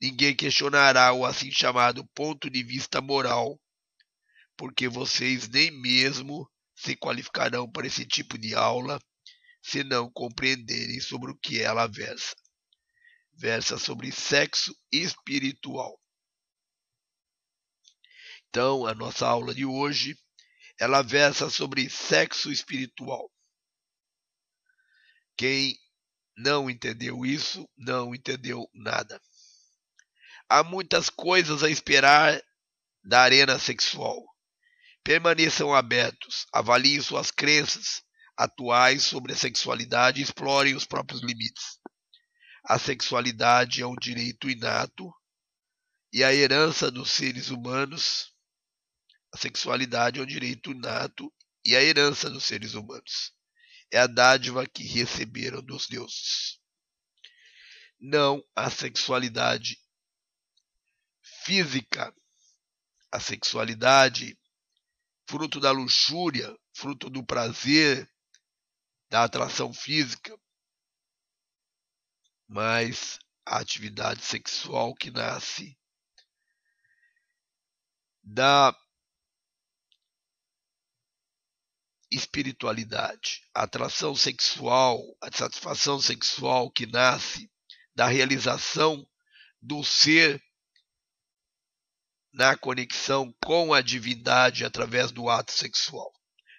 Speaker 2: Ninguém questionará o assim chamado ponto de vista moral, porque vocês nem mesmo se qualificarão para esse tipo de aula se não compreenderem sobre o que ela versa. Versa sobre sexo espiritual. Então, a nossa aula de hoje, ela versa sobre sexo espiritual. Quem não entendeu isso, não entendeu nada. Há muitas coisas a esperar da arena sexual. Permaneçam abertos, avaliem suas crenças atuais sobre a sexualidade e explorem os próprios limites. A sexualidade é um direito inato e a herança dos seres humanos. A sexualidade é um direito inato e a herança dos seres humanos. É a dádiva que receberam dos deuses. Não a sexualidade física. A sexualidade fruto da luxúria, fruto do prazer, da atração física, mas a atividade sexual que nasce da espiritualidade, a atração sexual, a satisfação sexual que nasce da realização do ser na conexão com a divindade através do ato sexual.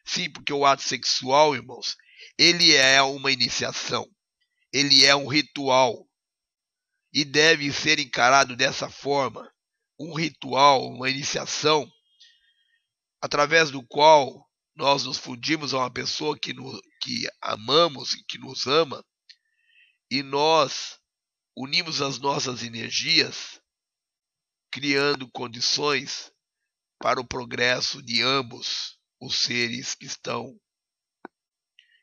Speaker 2: Sim, porque o ato sexual, irmãos, ele é uma iniciação, ele é um ritual e deve ser encarado dessa forma, um ritual, uma iniciação através do qual nós nos fundimos a uma pessoa que, que amamos e que nos ama e nós unimos as nossas energias criando condições para o progresso de ambos os seres que estão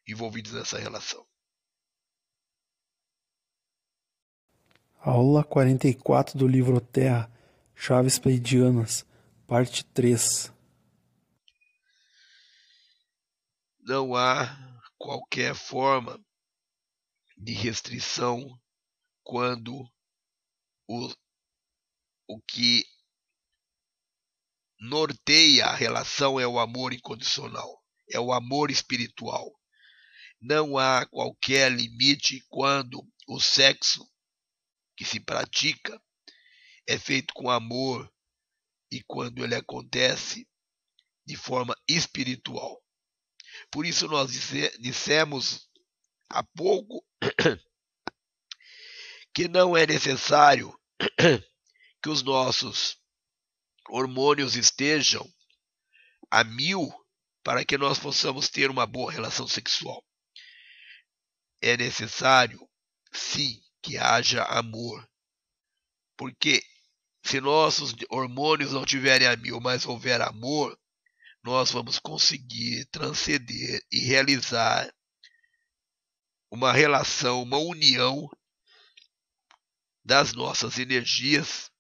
Speaker 2: envolvidos nessa relação.
Speaker 1: Aula 44 do livro Terra, Chaves Pleidianas, parte 3.
Speaker 2: Não há qualquer forma de restrição quando o o que norteia a relação é o amor incondicional, é o amor espiritual. Não há qualquer limite quando o sexo que se pratica é feito com amor e quando ele acontece de forma espiritual. Por isso nós dissemos há pouco <coughs> que não é necessário que os nossos hormônios estejam a mil para que nós possamos ter uma boa relação sexual. é necessário, sim, que haja amor. Porque se nossos hormônios não tiverem a mil, mas houver amor, nós vamos conseguir transcender e realizar uma relação, uma união das nossas energias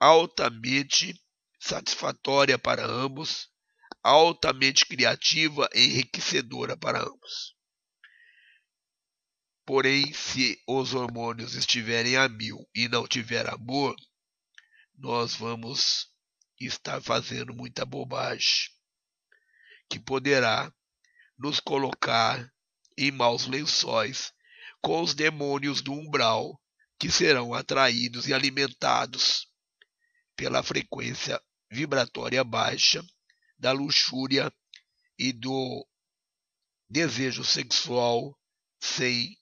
Speaker 2: altamente satisfatória para ambos, altamente criativa e enriquecedora para ambos. Porém, se os hormônios estiverem a mil e não tiver amor, nós vamos estar fazendo muita bobagem que poderá nos colocar em maus lençóis com os demônios do umbral que serão atraídos e alimentados pela frequência vibratória baixa da luxúria e do desejo sexual sem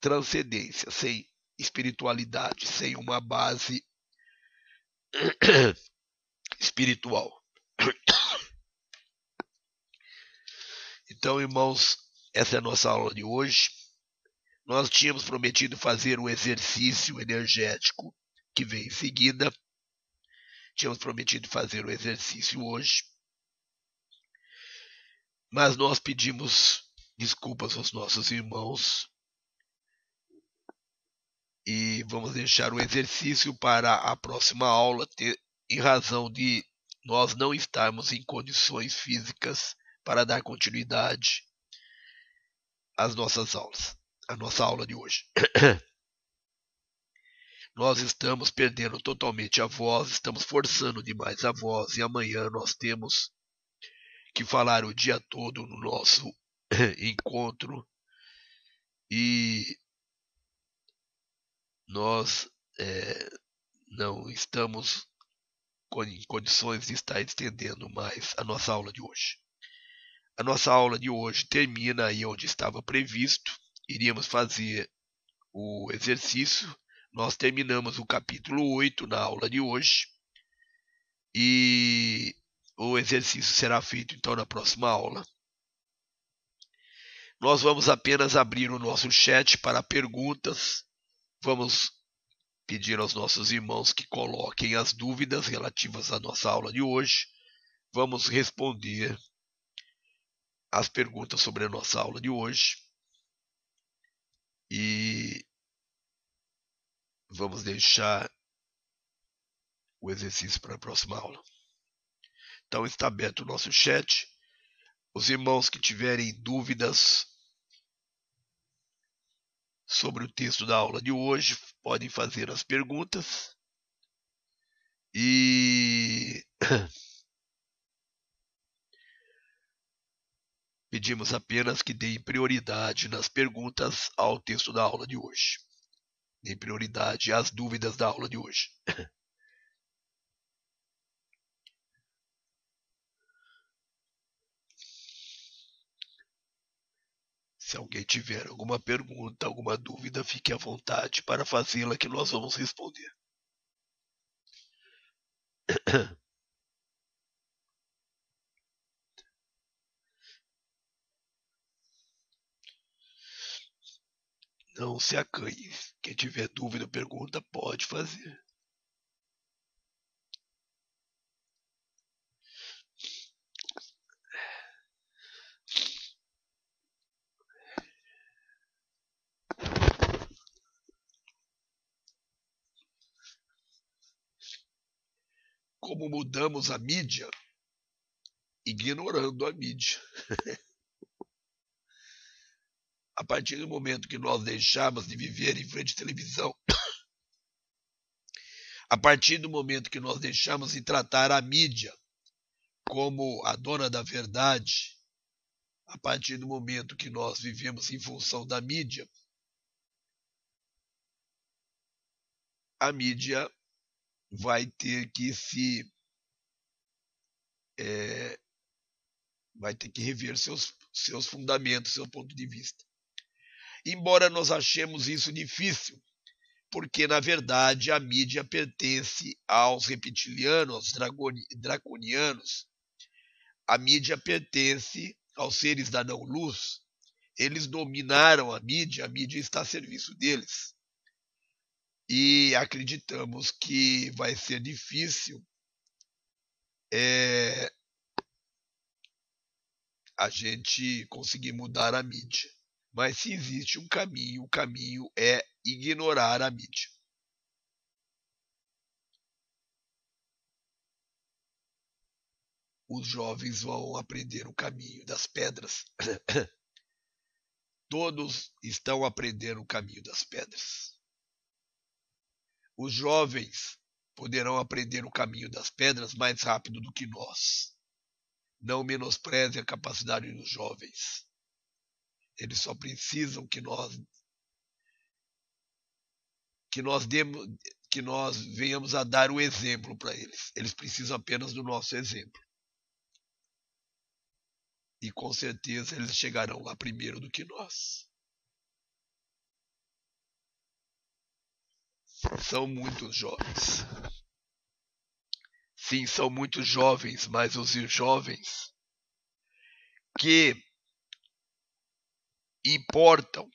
Speaker 2: transcendência, sem espiritualidade, sem uma base <coughs> espiritual. <coughs> Então, irmãos, essa é a nossa aula de hoje. Nós tínhamos prometido fazer o exercício energético que vem em seguida. Tínhamos prometido fazer o exercício hoje. Mas nós pedimos desculpas aos nossos irmãos e vamos deixar o exercício para a próxima aula, em razão de nós não estarmos em condições físicas para dar continuidade às nossas aulas, à nossa aula de hoje. <coughs> nós estamos perdendo totalmente a voz, estamos forçando demais a voz e amanhã nós temos que falar o dia todo no nosso <clears throat> encontro e nós é, não estamos em condições de estar estendendo mais a nossa aula de hoje. A nossa aula de hoje termina aí onde estava previsto. Iríamos fazer o exercício. Nós terminamos o capítulo 8 na aula de hoje. E o exercício será feito então na próxima aula. Nós vamos apenas abrir o nosso chat para perguntas. Vamos pedir aos nossos irmãos que coloquem as dúvidas relativas à nossa aula de hoje. Vamos responder as perguntas sobre a nossa aula de hoje. E vamos deixar o exercício para a próxima aula. Então está aberto o nosso chat. Os irmãos que tiverem dúvidas sobre o texto da aula de hoje podem fazer as perguntas. E <clears throat> Pedimos apenas que deem prioridade nas perguntas ao texto da aula de hoje. Deem prioridade às dúvidas da aula de hoje. <coughs> Se alguém tiver alguma pergunta, alguma dúvida, fique à vontade para fazê-la que nós vamos responder. <coughs> Não se acanhe. Quem tiver dúvida ou pergunta, pode fazer. Como mudamos a mídia? Ignorando a mídia. <laughs> a partir do momento que nós deixamos de viver em frente à televisão, <coughs> a partir do momento que nós deixamos de tratar a mídia como a dona da verdade, a partir do momento que nós vivemos em função da mídia, a mídia vai ter que se é, vai ter que rever seus, seus fundamentos, seu ponto de vista embora nós achemos isso difícil, porque na verdade a mídia pertence aos reptilianos, aos draconianos. A mídia pertence aos seres da não-luz, eles dominaram a mídia, a mídia está a serviço deles. E acreditamos que vai ser difícil é, a gente conseguir mudar a mídia. Mas se existe um caminho, o caminho é ignorar a mídia. Os jovens vão aprender o caminho das pedras. <coughs> Todos estão aprendendo o caminho das pedras. Os jovens poderão aprender o caminho das pedras mais rápido do que nós. Não menospreze a capacidade dos jovens. Eles só precisam que nós que nós demos que nós venhamos a dar o exemplo para eles. Eles precisam apenas do nosso exemplo. E com certeza eles chegarão lá primeiro do que nós. São muitos jovens. Sim, são muitos jovens, mas os jovens que importam,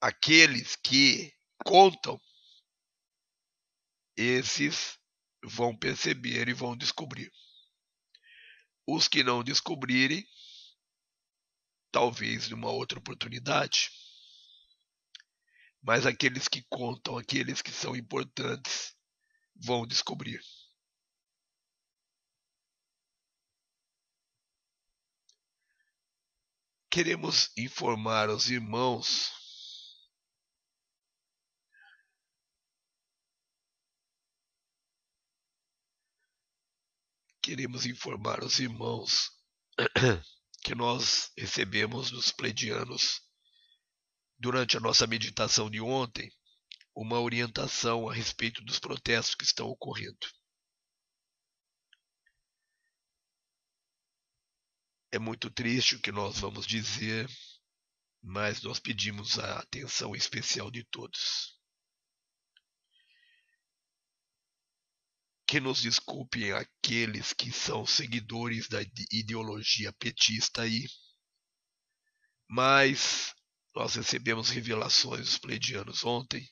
Speaker 2: aqueles que contam, esses vão perceber e vão descobrir. Os que não descobrirem, talvez numa outra oportunidade. Mas aqueles que contam, aqueles que são importantes, vão descobrir. Queremos informar aos irmãos queremos informar os irmãos <clears throat> que nós recebemos dos pleidianos durante a nossa meditação de ontem uma orientação a respeito dos protestos que estão ocorrendo. É muito triste o que nós vamos dizer, mas nós pedimos a atenção especial de todos. Que nos desculpem aqueles que são seguidores da ideologia petista aí, mas nós recebemos revelações dos pleidianos ontem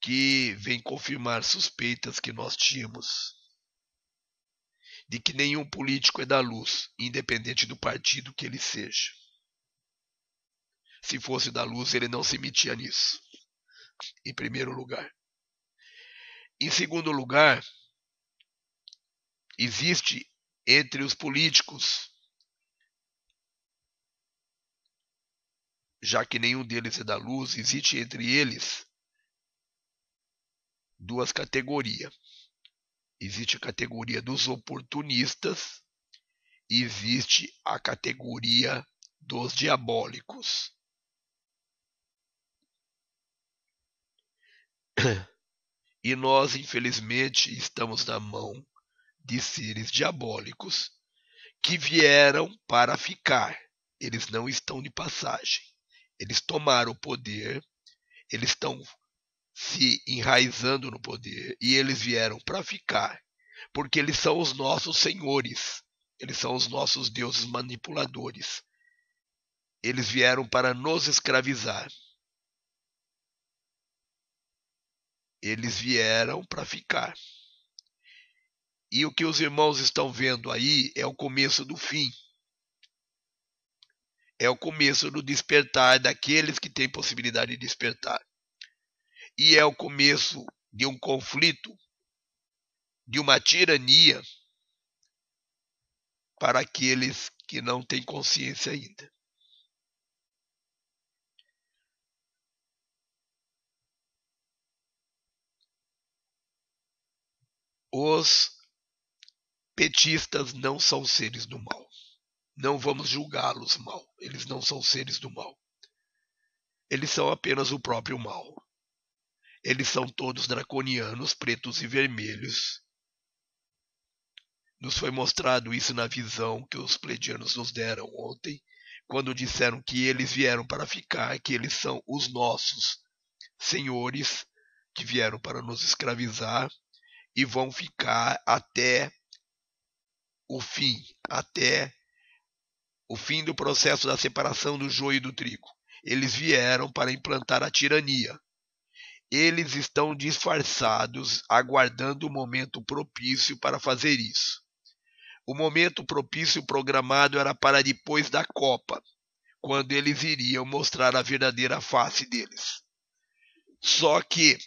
Speaker 2: que vem confirmar suspeitas que nós tínhamos de que nenhum político é da luz, independente do partido que ele seja. Se fosse da luz, ele não se metia nisso. Em primeiro lugar. Em segundo lugar, existe entre os políticos, já que nenhum deles é da luz, existe entre eles duas categorias. Existe a categoria dos oportunistas existe a categoria dos diabólicos. E nós, infelizmente, estamos na mão de seres diabólicos que vieram para ficar. Eles não estão de passagem. Eles tomaram o poder, eles estão se enraizando no poder e eles vieram para ficar, porque eles são os nossos senhores, eles são os nossos deuses manipuladores. Eles vieram para nos escravizar. Eles vieram para ficar. E o que os irmãos estão vendo aí é o começo do fim. É o começo do despertar daqueles que têm possibilidade de despertar. E é o começo de um conflito, de uma tirania para aqueles que não têm consciência ainda. Os petistas não são seres do mal. Não vamos julgá-los mal. Eles não são seres do mal. Eles são apenas o próprio mal. Eles são todos draconianos, pretos e vermelhos. Nos foi mostrado isso na visão que os pleidianos nos deram ontem, quando disseram que eles vieram para ficar, que eles são os nossos senhores que vieram para nos escravizar e vão ficar até o fim, até o fim do processo da separação do joio e do trigo. Eles vieram para implantar a tirania. Eles estão disfarçados, aguardando o momento propício para fazer isso. O momento propício programado era para depois da Copa, quando eles iriam mostrar a verdadeira face deles. Só que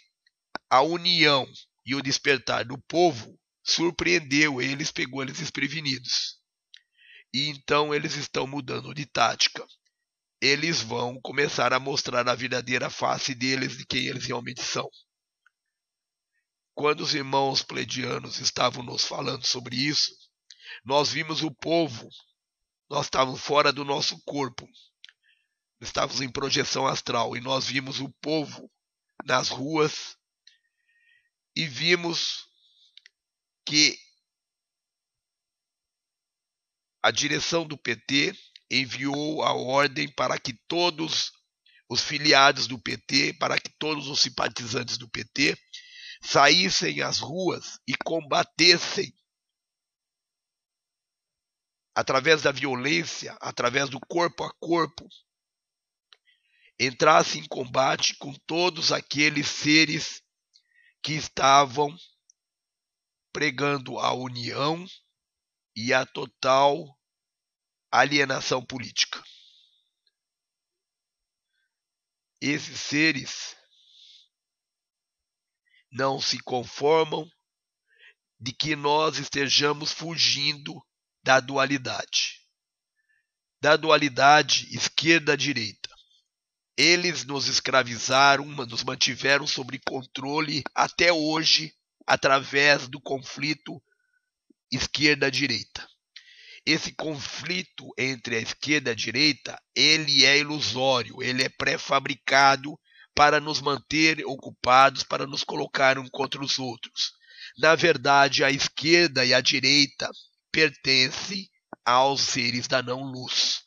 Speaker 2: a união e o despertar do povo surpreendeu eles, pegou eles desprevenidos. E então eles estão mudando de tática. Eles vão começar a mostrar a verdadeira face deles, de quem eles realmente são. Quando os irmãos pleidianos estavam nos falando sobre isso, nós vimos o povo, nós estávamos fora do nosso corpo, estávamos em projeção astral e nós vimos o povo nas ruas e vimos que a direção do PT enviou a ordem para que todos os filiados do PT, para que todos os simpatizantes do PT saíssem às ruas e combatessem através da violência, através do corpo a corpo, entrasse em combate com todos aqueles seres que estavam pregando a união e a total alienação política. Esses seres não se conformam de que nós estejamos fugindo da dualidade. Da dualidade esquerda-direita. Eles nos escravizaram, nos mantiveram sob controle até hoje através do conflito esquerda-direita. Esse conflito entre a esquerda e a direita, ele é ilusório, ele é pré-fabricado para nos manter ocupados, para nos colocar um contra os outros. Na verdade, a esquerda e a direita pertencem aos seres da não-luz.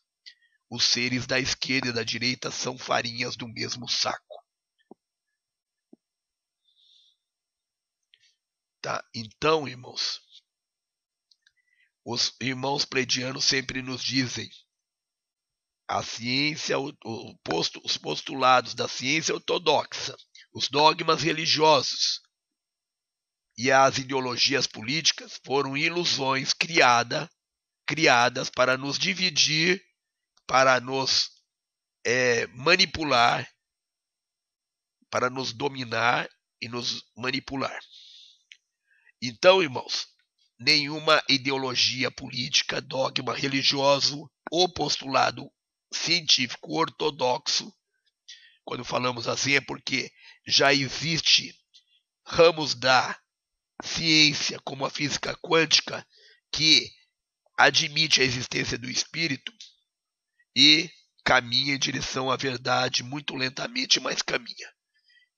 Speaker 2: Os seres da esquerda e da direita são farinhas do mesmo saco. Tá? Então, irmãos, os irmãos pledianos sempre nos dizem a ciência, o, o posto, os postulados da ciência ortodoxa, os dogmas religiosos e as ideologias políticas foram ilusões criada, criadas para nos dividir para nos é, manipular, para nos dominar e nos manipular. Então, irmãos, nenhuma ideologia política, dogma religioso ou postulado científico ortodoxo, quando falamos assim é porque já existe ramos da ciência, como a física quântica, que admite a existência do espírito e caminha em direção à verdade muito lentamente, mas caminha.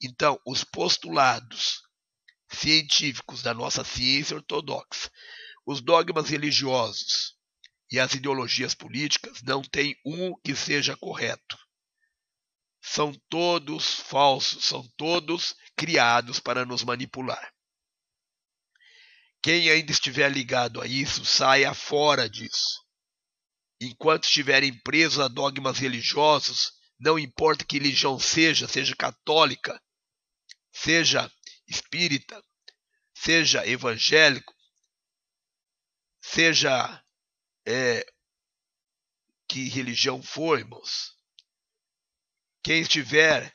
Speaker 2: Então, os postulados científicos da nossa ciência ortodoxa, os dogmas religiosos e as ideologias políticas não têm um que seja correto. São todos falsos, são todos criados para nos manipular. Quem ainda estiver ligado a isso, saia fora disso enquanto estiverem presos a dogmas religiosos, não importa que religião seja, seja católica, seja espírita, seja evangélico, seja é, que religião for, irmãos. Quem estiver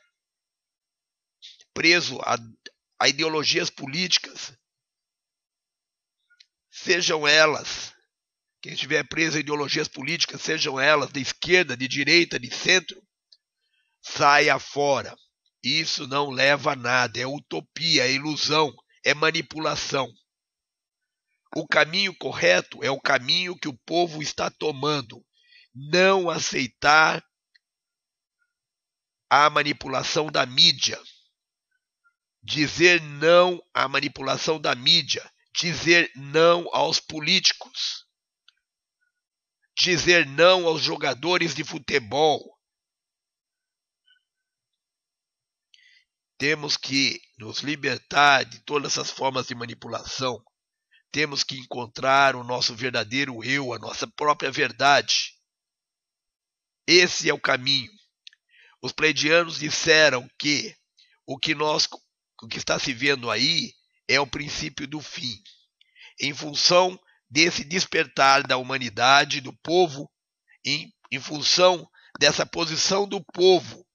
Speaker 2: preso a, a ideologias políticas, sejam elas quem estiver preso a ideologias políticas, sejam elas de esquerda, de direita, de centro, saia fora. Isso não leva a nada, é utopia, é ilusão, é manipulação. O caminho correto é o caminho que o povo está tomando. Não aceitar a manipulação da mídia. Dizer não à manipulação da mídia. Dizer não aos políticos dizer não aos jogadores de futebol. Temos que nos libertar de todas essas formas de manipulação. Temos que encontrar o nosso verdadeiro eu, a nossa própria verdade. Esse é o caminho. Os pleidianos disseram que o que nós o que está se vendo aí é o princípio do fim. Em função desse despertar da humanidade, do povo, em, em função dessa posição do povo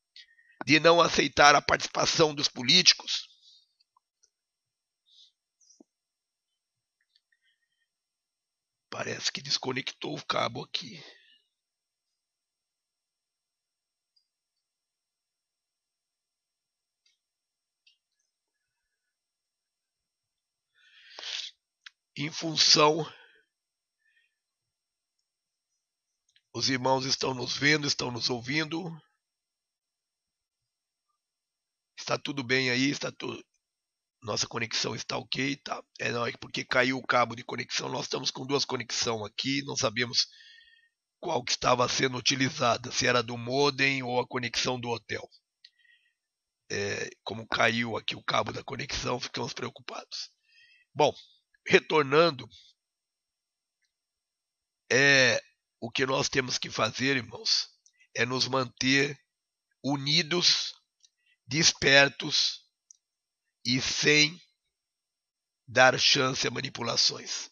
Speaker 2: de não aceitar a participação dos políticos, Parece que desconectou o cabo aqui. Em função Os irmãos estão nos vendo, estão nos ouvindo. Está tudo bem aí, está tudo. Nossa conexão está ok, tá? É não, é porque caiu o cabo de conexão. Nós estamos com duas conexões aqui, não sabemos qual que estava sendo utilizada, se era do modem ou a conexão do hotel. É, como caiu aqui o cabo da conexão, ficamos preocupados. Bom, retornando, é, o que nós temos que fazer, irmãos, é nos manter unidos, despertos e sem dar chance a manipulações.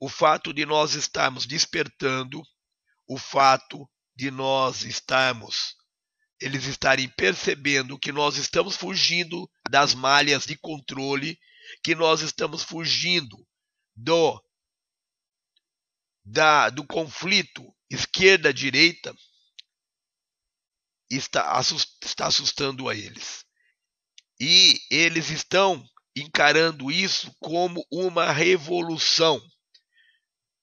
Speaker 2: O fato de nós estarmos despertando, o fato de nós estarmos, eles estarem percebendo que nós estamos fugindo das malhas de controle, que nós estamos fugindo do da, do conflito esquerda-direita está, assust, está assustando a eles. E eles estão encarando isso como uma revolução.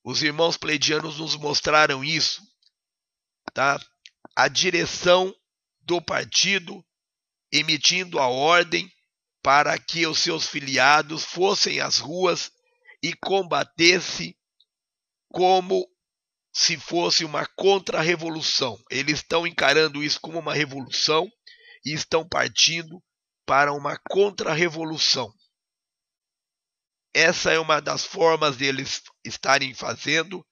Speaker 2: Os irmãos pleidianos nos mostraram isso, tá? A direção do partido emitindo a ordem para que os seus filiados fossem às ruas e combatessem como se fosse uma contra-revolução. Eles estão encarando isso como uma revolução e estão partindo para uma contra-revolução. Essa é uma das formas deles estarem fazendo,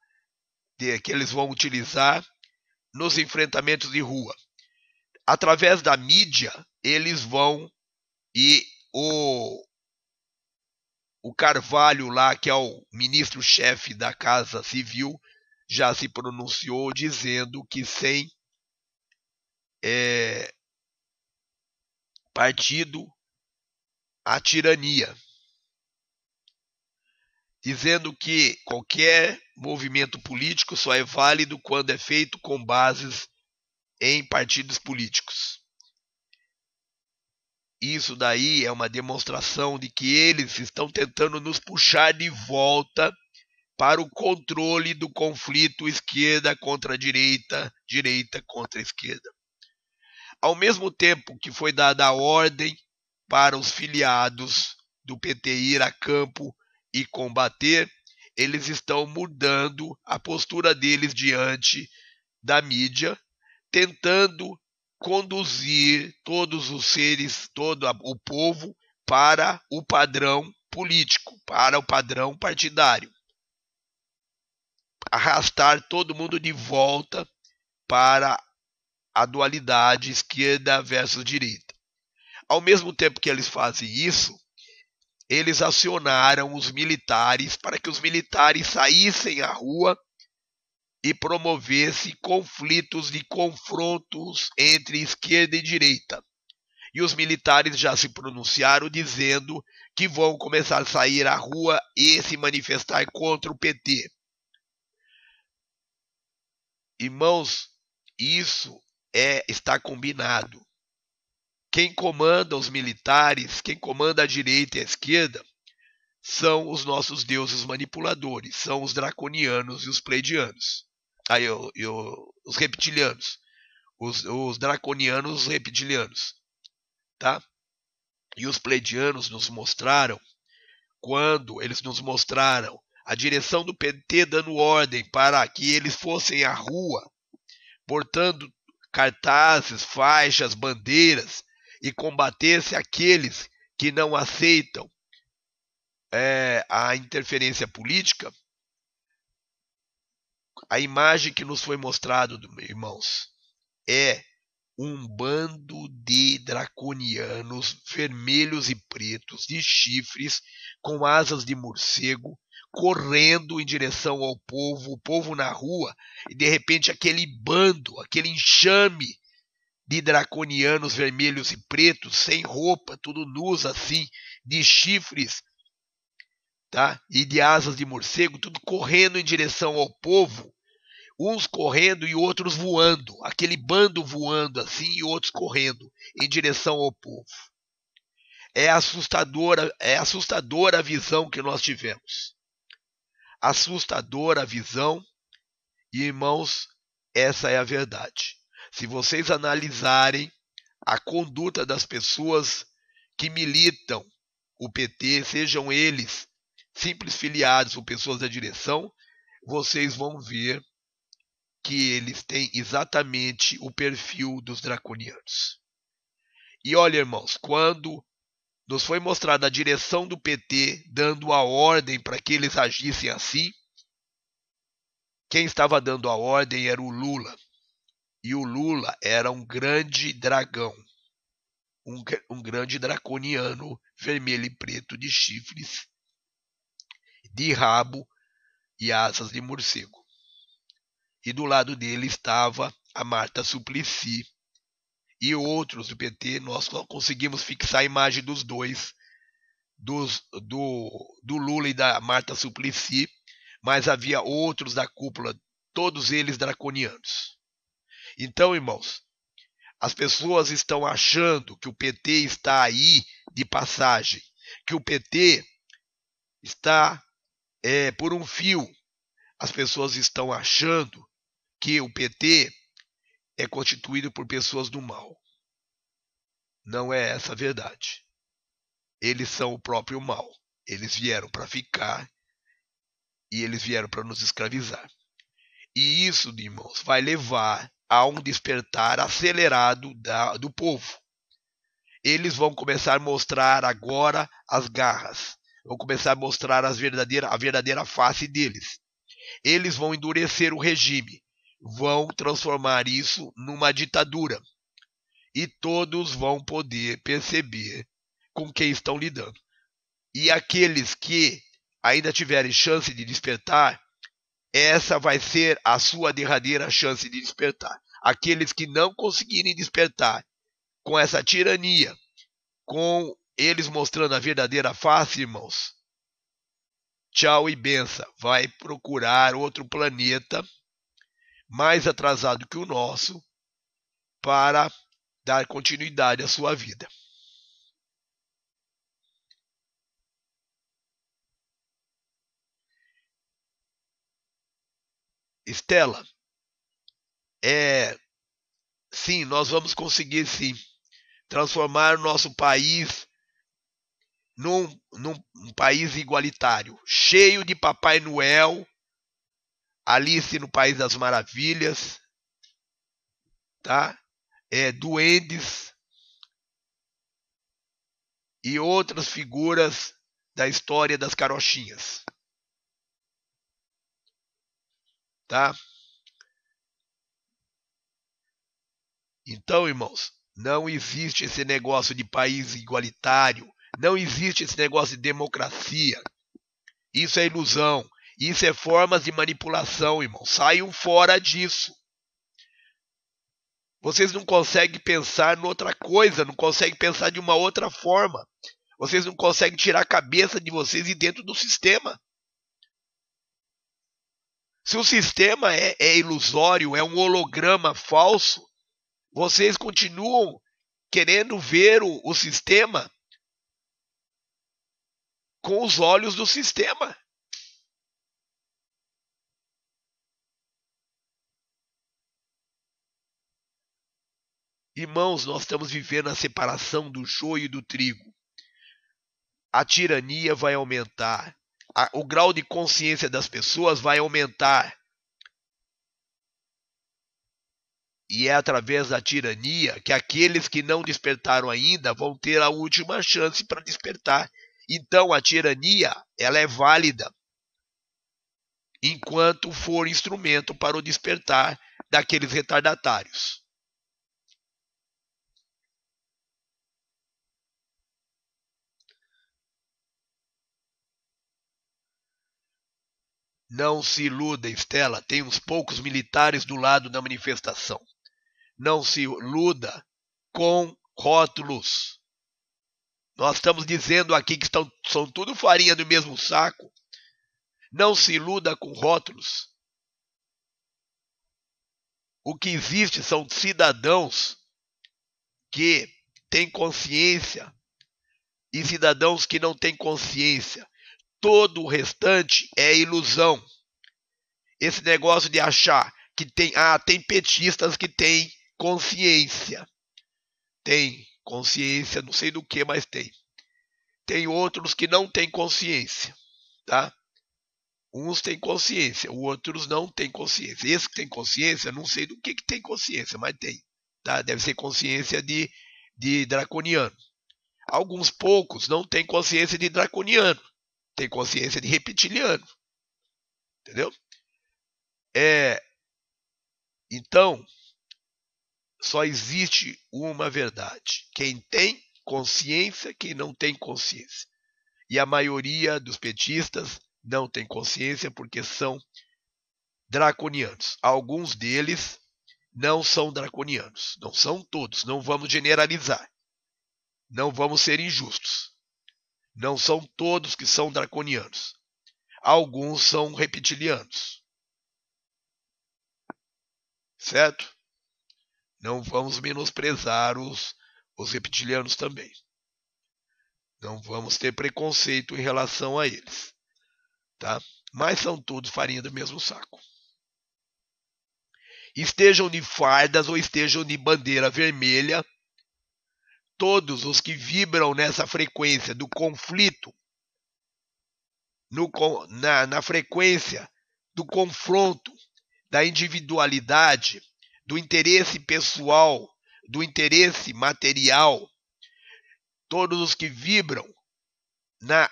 Speaker 2: de, que eles vão utilizar nos enfrentamentos de rua. Através da mídia, eles vão e o o Carvalho lá, que é o ministro-chefe da Casa Civil, já se pronunciou dizendo que sem é, partido a tirania, dizendo que qualquer movimento político só é válido quando é feito com bases em partidos políticos. Isso daí é uma demonstração de que eles estão tentando nos puxar de volta para o controle do conflito esquerda contra direita, direita contra esquerda. Ao mesmo tempo que foi dada a ordem para os filiados do PT ir a campo e combater, eles estão mudando a postura deles diante da mídia, tentando conduzir todos os seres, todo o povo para o padrão político, para o padrão partidário. Arrastar todo mundo de volta para a dualidade esquerda versus direita. Ao mesmo tempo que eles fazem isso, eles acionaram os militares para que os militares saíssem à rua e promovesse conflitos de confrontos entre esquerda e direita. E os militares já se pronunciaram dizendo que vão começar a sair à rua e se manifestar contra o PT. Irmãos, isso é está combinado. Quem comanda os militares, quem comanda a direita e a esquerda, são os nossos deuses manipuladores, são os draconianos e os pleidianos aí eu, eu, os reptilianos, os, os draconianos reptilianos, tá? E os pleidianos nos mostraram, quando eles nos mostraram a direção do PT dando ordem para que eles fossem à rua, portando cartazes, faixas, bandeiras e combatesse aqueles que não aceitam é, a interferência política, a imagem que nos foi mostrado, irmãos, é um bando de draconianos vermelhos e pretos, de chifres, com asas de morcego, correndo em direção ao povo, o povo na rua, e de repente aquele bando, aquele enxame de draconianos vermelhos e pretos, sem roupa, tudo nus assim, de chifres, tá? E de asas de morcego, tudo correndo em direção ao povo, uns correndo e outros voando, aquele bando voando assim e outros correndo em direção ao povo. É assustadora, é assustadora a visão que nós tivemos. Assustadora a visão, e irmãos, essa é a verdade. Se vocês analisarem a conduta das pessoas que militam o PT, sejam eles simples filiados ou pessoas da direção, vocês vão ver que eles têm exatamente o perfil dos draconianos. E olha, irmãos, quando nos foi mostrada a direção do PT dando a ordem para que eles agissem assim, quem estava dando a ordem era o Lula. E o Lula era um grande dragão, um, um grande draconiano vermelho e preto de chifres, de rabo e asas de morcego. E do lado dele estava a Marta Suplicy e outros do PT. Nós conseguimos fixar a imagem dos dois, dos, do, do Lula e da Marta Suplicy, mas havia outros da cúpula, todos eles draconianos. Então, irmãos, as pessoas estão achando que o PT está aí de passagem, que o PT está é, por um fio. As pessoas estão achando que o PT é constituído por pessoas do mal. Não é essa a verdade. Eles são o próprio mal. Eles vieram para ficar e eles vieram para nos escravizar. E isso, irmãos, vai levar a um despertar acelerado da, do povo. Eles vão começar a mostrar agora as garras, vão começar a mostrar as verdadeira, a verdadeira face deles. Eles vão endurecer o regime, vão transformar isso numa ditadura. E todos vão poder perceber com quem estão lidando. E aqueles que ainda tiverem chance de despertar, essa vai ser a sua derradeira chance de despertar. Aqueles que não conseguirem despertar com essa tirania, com eles mostrando a verdadeira face, irmãos, tchau e benção. Vai procurar outro planeta mais atrasado que o nosso para dar continuidade à sua vida. Estela, é, sim, nós vamos conseguir sim transformar o nosso país num, num um país igualitário, cheio de Papai Noel, Alice no País das Maravilhas, tá? É, duendes e outras figuras da história das carochinhas. tá? Então, irmãos, não existe esse negócio de país igualitário, não existe esse negócio de democracia. Isso é ilusão, isso é formas de manipulação, irmão. Saiam fora disso. Vocês não conseguem pensar em outra coisa, não conseguem pensar de uma outra forma. Vocês não conseguem tirar a cabeça de vocês e dentro do sistema. Se o sistema é, é ilusório, é um holograma falso, vocês continuam querendo ver o, o sistema com os olhos do sistema. Irmãos, nós estamos vivendo a separação do joio e do trigo. A tirania vai aumentar a, o grau de consciência das pessoas vai aumentar. E é através da tirania que aqueles que não despertaram ainda vão ter a última chance para despertar. Então a tirania, ela é válida enquanto for instrumento para o despertar daqueles retardatários. Não se iluda, Estela, tem uns poucos militares do lado da manifestação. Não se iluda com rótulos. Nós estamos dizendo aqui que estão, são tudo farinha do mesmo saco. Não se iluda com rótulos. O que existe são cidadãos que têm consciência e cidadãos que não têm consciência. Todo o restante é ilusão. Esse negócio de achar que tem, ah, tem petistas que têm consciência. Tem consciência, não sei do que, mas tem. Tem outros que não têm consciência, tá? Uns têm consciência, outros não têm consciência. Esse que tem consciência, não sei do que, que tem consciência, mas tem. Tá? Deve ser consciência de, de draconiano. Alguns poucos não têm consciência de draconiano, tem consciência de reptiliano. Entendeu? É, então, só existe uma verdade. Quem tem consciência, quem não tem consciência. E a maioria dos petistas não tem consciência porque são draconianos. Alguns deles não são draconianos, não são todos, não vamos generalizar. Não vamos ser injustos. Não são todos que são draconianos. Alguns são reptilianos. Certo? Não vamos menosprezar os, os reptilianos também. Não vamos ter preconceito em relação a eles. Tá? Mas são todos farinha do mesmo saco. Estejam de fardas ou estejam de bandeira vermelha, todos os que vibram nessa frequência do conflito, no, na, na frequência do confronto, da individualidade, do interesse pessoal, do interesse material, todos os que vibram na,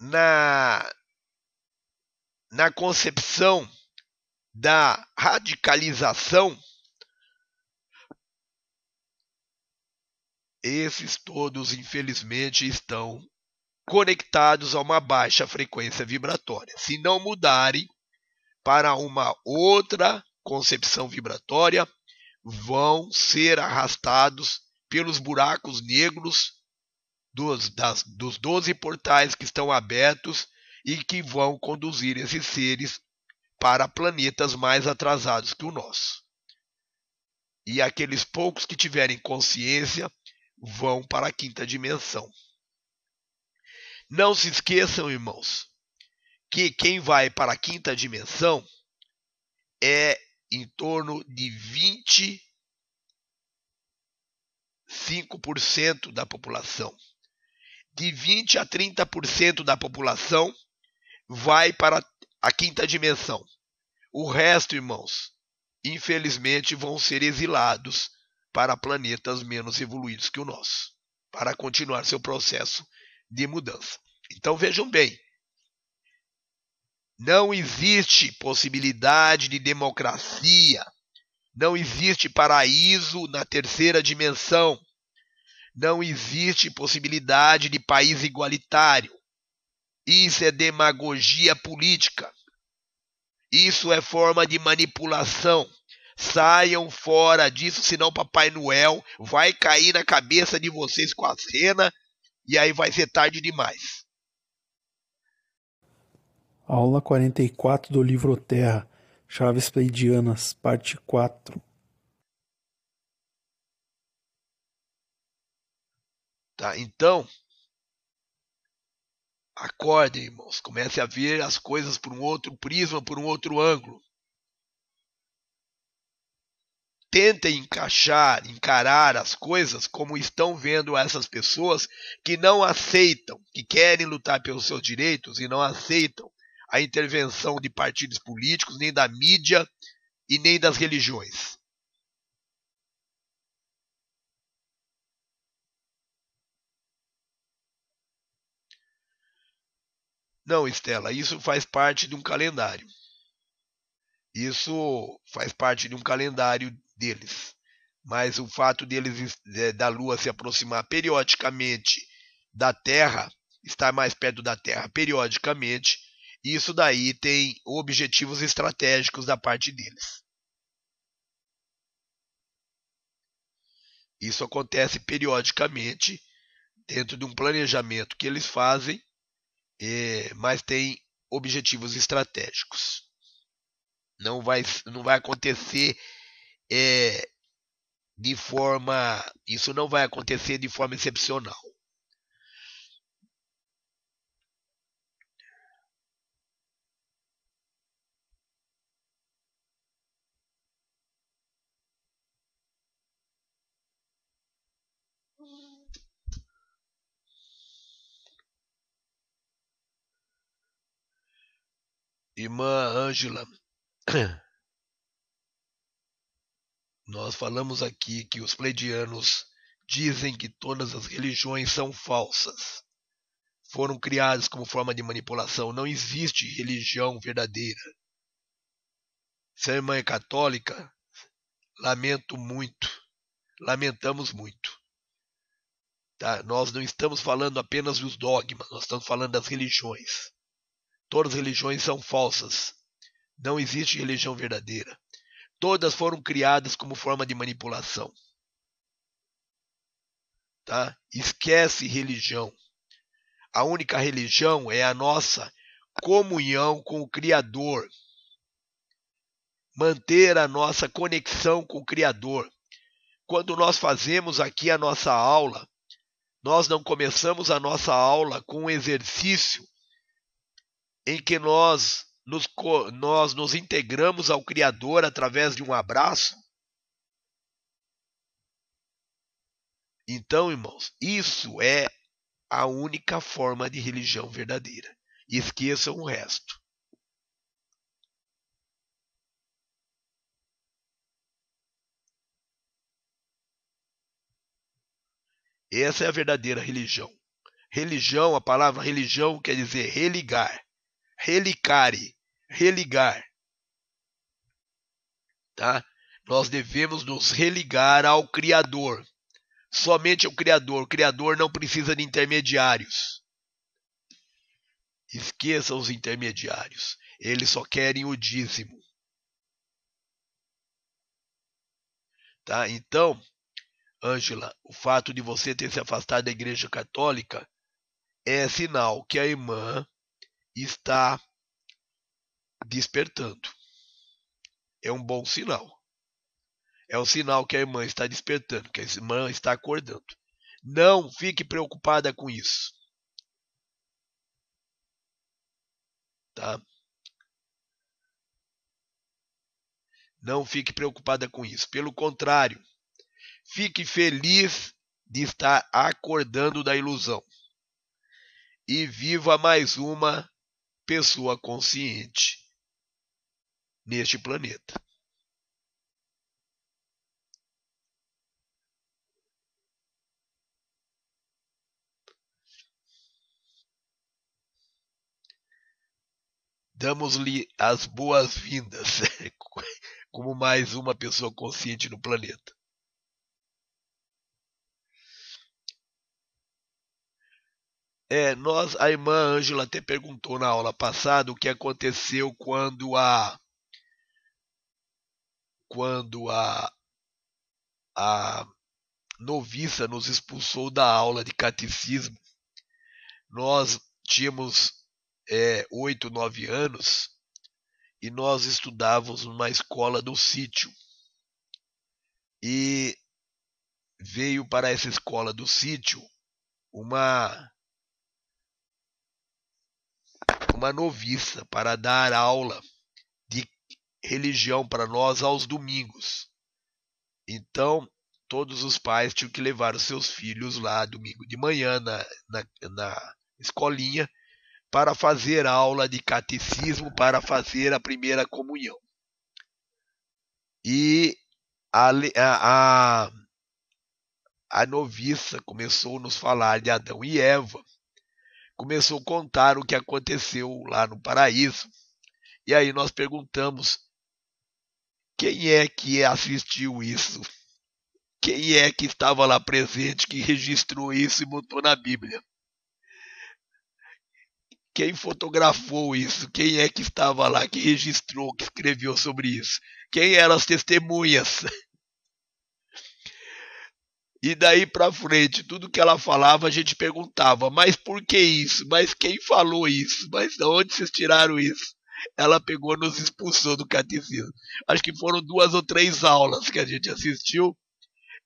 Speaker 2: na, na concepção da radicalização, esses todos, infelizmente, estão conectados a uma baixa frequência vibratória. Se não mudarem para uma outra concepção vibratória vão ser arrastados pelos buracos negros dos, das, dos 12 portais que estão abertos e que vão conduzir esses seres para planetas mais atrasados que o nosso. E aqueles poucos que tiverem consciência vão para a quinta dimensão. Não se esqueçam, irmãos, que quem vai para a quinta dimensão é em torno de 25% da população. De 20 a 30% da população vai para a quinta dimensão. O resto, irmãos, infelizmente vão ser exilados para planetas menos evoluídos que o nosso, para continuar seu processo de mudança. Então vejam bem, não existe possibilidade de democracia. Não existe paraíso na terceira dimensão. Não existe possibilidade de país igualitário. Isso é demagogia política. Isso é forma de manipulação. Saiam fora disso, senão Papai Noel vai cair na cabeça de vocês com a cena e aí vai ser tarde demais.
Speaker 1: Aula 44 do livro Terra, Chaves Pleidianas, parte 4.
Speaker 2: Tá, então, acordem, irmãos, comece a ver as coisas por um outro prisma, por um outro ângulo. Tentem encaixar, encarar as coisas como estão vendo essas pessoas que não aceitam, que querem lutar pelos seus direitos e não aceitam a intervenção de partidos políticos, nem da mídia e nem das religiões. Não, Estela, isso faz parte de um calendário. Isso faz parte de um calendário deles. Mas o fato deles é, da Lua se aproximar periodicamente da Terra, estar mais perto da Terra periodicamente, Isso daí tem objetivos estratégicos da parte deles. Isso acontece periodicamente dentro de um planejamento que eles fazem, é, mas tem objetivos estratégicos. Não vai, não vai acontecer é, de forma. Isso não vai acontecer de forma excepcional. Irmã Ângela, <clears throat> nós falamos aqui que os pleidianos dizem que todas as religiões são falsas. Foram criadas como forma de manipulação. Não existe religião verdadeira. Se a irmã é católica, lamento muito. Lamentamos muito. Tá? Nós não estamos falando apenas dos dogmas, nós estamos falando das religiões. Todas as religiões são falsas. Não existe religião verdadeira. Todas foram criadas como forma de manipulação. Tá? Esquece religião. A única religião é a nossa comunhão com o Criador. Manter a nossa conexão com o Criador. Quando nós fazemos aqui a nossa aula, nós não começamos a nossa aula com um exercício em que nós nos, nós nos integramos ao Criador através de um abraço? Então, irmãos, isso é a única forma de religião verdadeira. Esqueçam o resto. Essa é a verdadeira religião. Religião, a palavra religião quer dizer religar relicare, religar. Tá? Nós devemos nos religar ao Criador. Somente ao Criador. O Criador não precisa de intermediários. Esqueça os intermediários. Eles só querem o dízimo. Tá? Então, Ângela, o fato de você ter se afastado da Igreja Católica é sinal que a irmã está despertando. É um bom sinal. É um sinal que a irmã está despertando, que a irmã está acordando. Não fique preocupada com isso. Tá? Não fique preocupada com isso. Pelo contrário, fique feliz de estar acordando da ilusão. E viva mais uma pessoa consciente neste planeta. Damos-lhe as boas-vindas <laughs> como mais uma pessoa consciente no planeta. É, nós, a irmã Ângela até perguntou na aula passada o que aconteceu quando a quando a a noviça nos expulsou da aula de catecismo. Nós tínhamos é, oito, nove anos e nós estudávamos numa escola do sítio. E veio para essa escola do sítio uma uma noviça para dar aula de religião para nós aos domingos. Então, todos os pais tinham que levar os seus filhos lá domingo de manhã na, na, na escolinha para fazer aula de catecismo, para fazer a primeira comunhão. E a, a, a noviça começou a nos falar de Adão e Eva começou a contar o que aconteceu lá no paraíso. E aí nós perguntamos: quem é que assistiu isso? Quem é que estava lá presente, que registrou isso e botou na Bíblia? quem fotografou isso? Quem é que estava lá, que registrou, que escreveu sobre isso? Quem eram as testemunhas? E daí para frente, tudo que ela falava, a gente perguntava: mas por que isso? Mas quem falou isso? Mas de onde vocês tiraram isso? Ela pegou nos expulsou do catecismo. Acho que foram duas ou três aulas que a gente assistiu.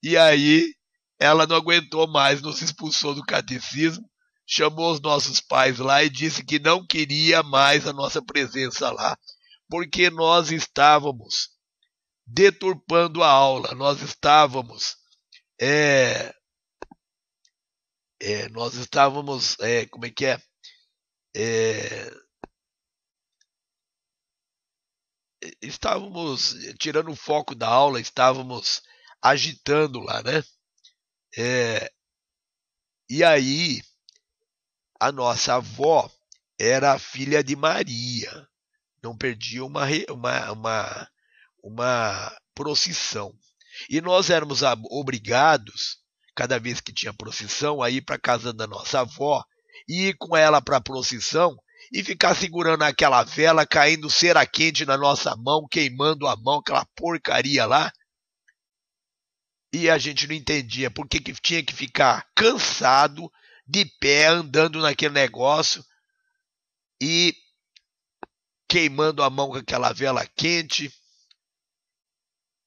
Speaker 2: E aí ela não aguentou mais, nos expulsou do catecismo, chamou os nossos pais lá e disse que não queria mais a nossa presença lá, porque nós estávamos deturpando a aula, nós estávamos é, é, nós estávamos, é, como é que é? é? Estávamos tirando o foco da aula, estávamos agitando lá, né? É, e aí, a nossa avó era filha de Maria, não perdia uma, uma, uma, uma procissão. E nós éramos obrigados, cada vez que tinha procissão, a ir para a casa da nossa avó e ir com ela para a procissão e ficar segurando aquela vela, caindo cera quente na nossa mão, queimando a mão, aquela porcaria lá. E a gente não entendia por que, que tinha que ficar cansado, de pé, andando naquele negócio e queimando a mão com aquela vela quente.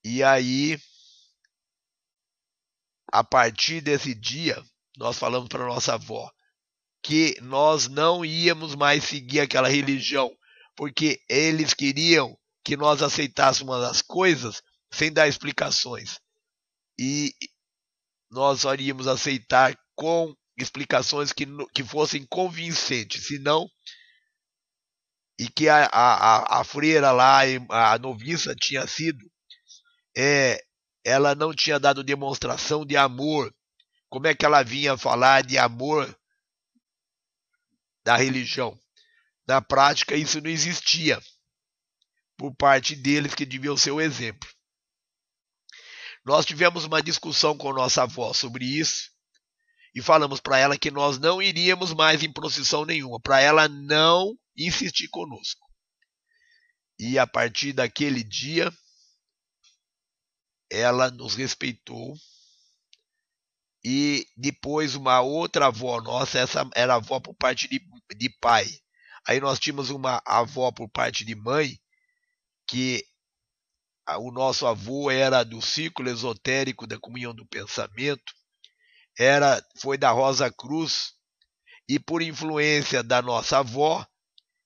Speaker 2: E aí a partir desse dia, nós falamos para nossa avó que nós não íamos mais seguir aquela religião, porque eles queriam que nós aceitássemos as coisas sem dar explicações. E nós só iríamos aceitar com explicações que, que fossem convincentes, senão e que a, a, a freira lá, a noviça tinha sido é, ela não tinha dado demonstração de amor. Como é que ela vinha falar de amor da religião? Na prática, isso não existia por parte deles que deviam ser o exemplo. Nós tivemos uma discussão com nossa avó sobre isso e falamos para ela que nós não iríamos mais em procissão nenhuma, para ela não insistir conosco. E a partir daquele dia, ela nos respeitou. E depois uma outra avó nossa, essa era avó por parte de, de pai. Aí nós tínhamos uma avó por parte de mãe, que o nosso avô era do círculo esotérico da comunhão do pensamento, era foi da Rosa Cruz, e por influência da nossa avó,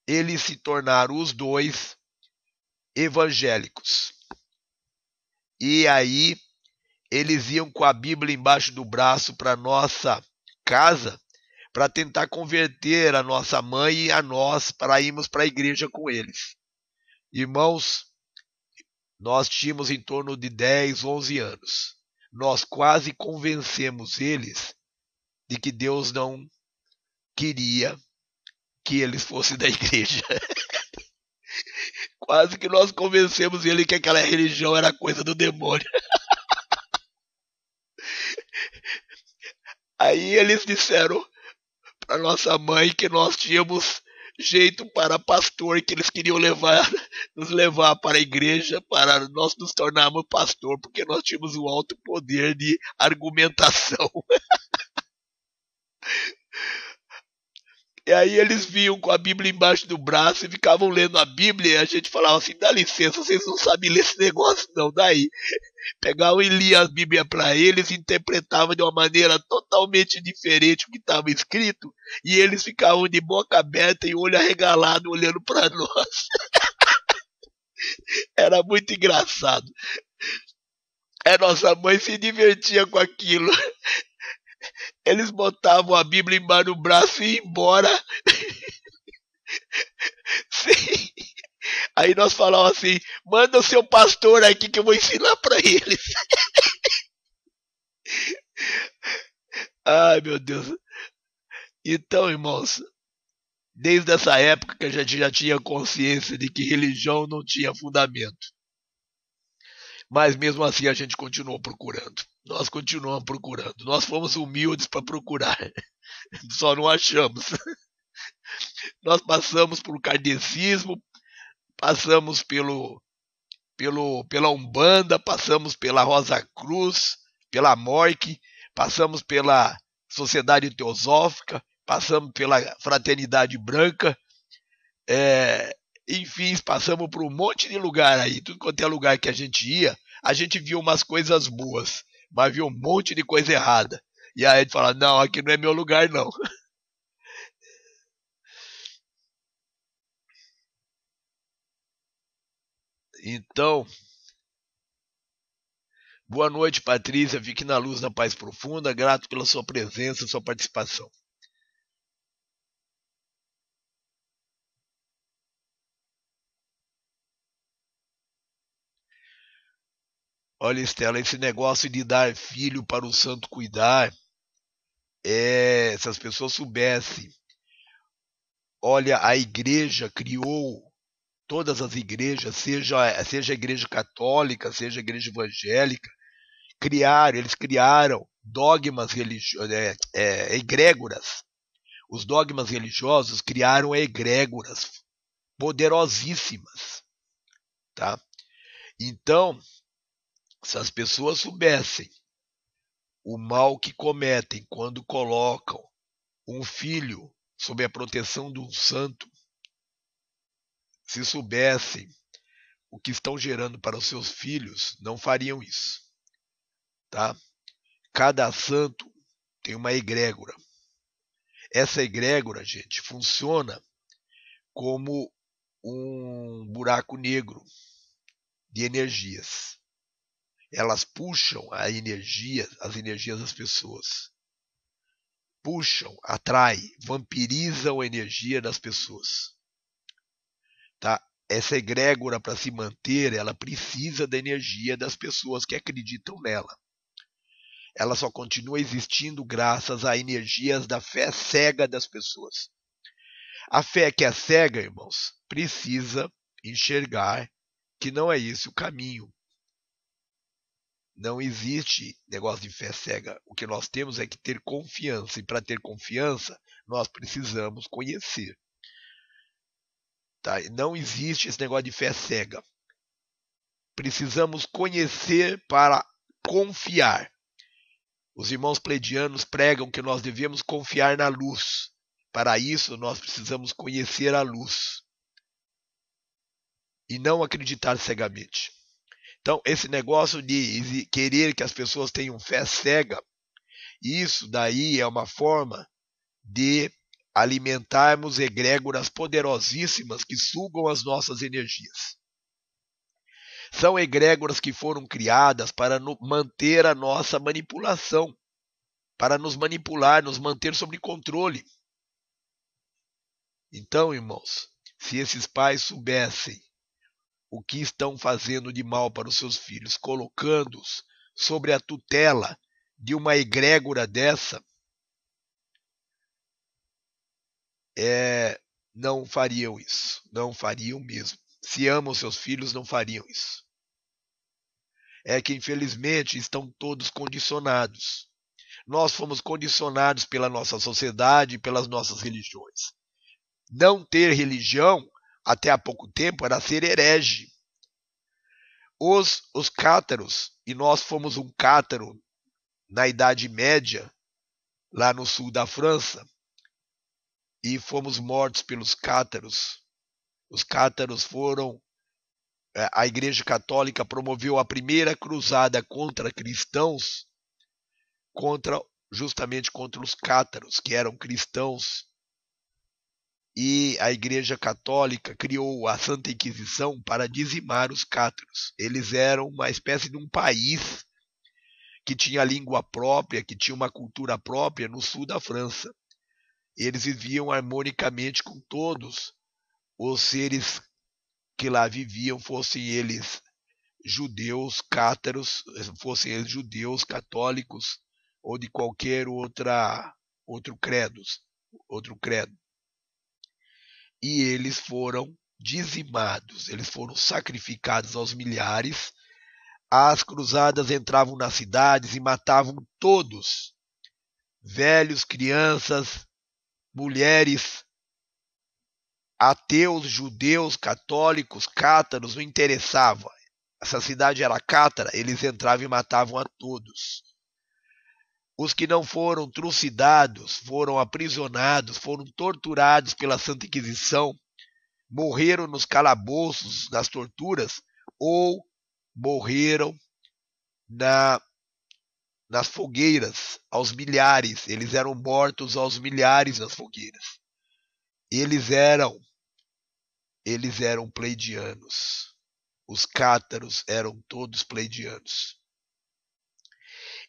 Speaker 2: eles se tornaram os dois evangélicos. E aí eles iam com a Bíblia embaixo do braço para nossa casa para tentar converter a nossa mãe e a nós para irmos para a igreja com eles. Irmãos, nós tínhamos em torno de 10, 11 anos. Nós quase convencemos eles de que Deus não queria que eles fossem da <laughs> igreja. Quase que nós convencemos ele que aquela religião era coisa do demônio. <laughs> Aí eles disseram para nossa mãe que nós tínhamos jeito para pastor, que eles queriam levar, <laughs> nos levar para a igreja para nós nos tornarmos pastor, porque nós tínhamos um alto poder de argumentação. <laughs> E aí eles vinham com a Bíblia embaixo do braço e ficavam lendo a Bíblia e a gente falava assim, dá licença, vocês não sabem ler esse negócio não, daí. Pegavam e lia a Bíblia para eles, interpretavam de uma maneira totalmente diferente o que estava escrito, e eles ficavam de boca aberta e olho arregalado olhando para <laughs> nós. Era muito engraçado. A nossa mãe se divertia com aquilo. Eles botavam a Bíblia embaixo do braço e iam embora. <laughs> Sim. Aí nós falávamos assim: manda o seu pastor aqui que eu vou ensinar para eles. <laughs> Ai meu Deus. Então, irmãos, desde essa época que a gente já tinha consciência de que religião não tinha fundamento. Mas mesmo assim a gente continuou procurando. Nós continuamos procurando. Nós fomos humildes para procurar. <laughs> Só não achamos. <laughs> Nós passamos por kardecismo, passamos pelo, pelo, pela Umbanda, passamos pela Rosa Cruz, pela Morque, passamos pela Sociedade Teosófica, passamos pela Fraternidade Branca, é, enfim, passamos por um monte de lugar aí. Tudo quanto é lugar que a gente ia, a gente viu umas coisas boas, mas viu um monte de coisa errada. E aí gente fala: não, aqui não é meu lugar, não. <laughs> Então, boa noite, Patrícia. Fique na luz, na paz profunda. Grato pela sua presença, sua participação. Olha, Estela, esse negócio de dar filho para o santo cuidar, é, se as pessoas soubessem, olha, a igreja criou todas as igrejas, seja, seja a igreja católica, seja a igreja evangélica, criaram, eles criaram dogmas religiosos, é, é, egrégoras. Os dogmas religiosos criaram egrégoras poderosíssimas, tá? Então, se as pessoas soubessem o mal que cometem quando colocam um filho sob a proteção de um santo, se soubessem o que estão gerando para os seus filhos, não fariam isso. Tá? Cada santo tem uma egrégora. Essa egrégora, gente, funciona como um buraco negro de energias. Elas puxam a energia, as energias das pessoas. Puxam, atraem, vampirizam a energia das pessoas. Tá? Essa egrégora, para se manter, ela precisa da energia das pessoas que acreditam nela. Ela só continua existindo graças a energias da fé cega das pessoas. A fé que é cega, irmãos, precisa enxergar que não é esse o caminho. Não existe negócio de fé cega. O que nós temos é que ter confiança. E para ter confiança, nós precisamos conhecer. Tá? Não existe esse negócio de fé cega. Precisamos conhecer para confiar. Os irmãos pleidianos pregam que nós devemos confiar na luz. Para isso, nós precisamos conhecer a luz e não acreditar cegamente. Então, esse negócio de querer que as pessoas tenham fé cega, isso daí é uma forma de alimentarmos egrégoras poderosíssimas que sugam as nossas energias. São egrégoras que foram criadas para manter a nossa manipulação, para nos manipular, nos manter sob controle. Então, irmãos, se esses pais soubessem o que estão fazendo de mal para os seus filhos, colocando-os sobre a tutela de uma egrégora dessa, é, não fariam isso. Não fariam mesmo. Se amam seus filhos, não fariam isso. É que, infelizmente, estão todos condicionados. Nós fomos condicionados pela nossa sociedade e pelas nossas religiões. Não ter religião, até há pouco tempo, era ser herege. Os, os cátaros, e nós fomos um cátaro na Idade Média, lá no sul da França, e fomos mortos pelos cátaros. Os cátaros foram. É, a Igreja Católica promoveu a primeira cruzada contra cristãos, contra justamente contra os cátaros, que eram cristãos. E a Igreja Católica criou a Santa Inquisição para dizimar os cátaros. Eles eram uma espécie de um país que tinha língua própria, que tinha uma cultura própria no sul da França eles viviam harmonicamente com todos os seres que lá viviam, fossem eles judeus, cátaros, fossem eles judeus, católicos ou de qualquer outra outro credo, outro credo. E eles foram dizimados, eles foram sacrificados aos milhares. As cruzadas entravam nas cidades e matavam todos, velhos, crianças, mulheres, ateus, judeus, católicos, cátaros, não interessava. Essa cidade era cátara, eles entravam e matavam a todos. Os que não foram trucidados, foram aprisionados, foram torturados pela Santa Inquisição, morreram nos calabouços, nas torturas, ou morreram na, nas fogueiras, aos milhares. Eles eram mortos aos milhares nas fogueiras. Eles eram eles eram pleidianos. Os cátaros eram todos pleidianos.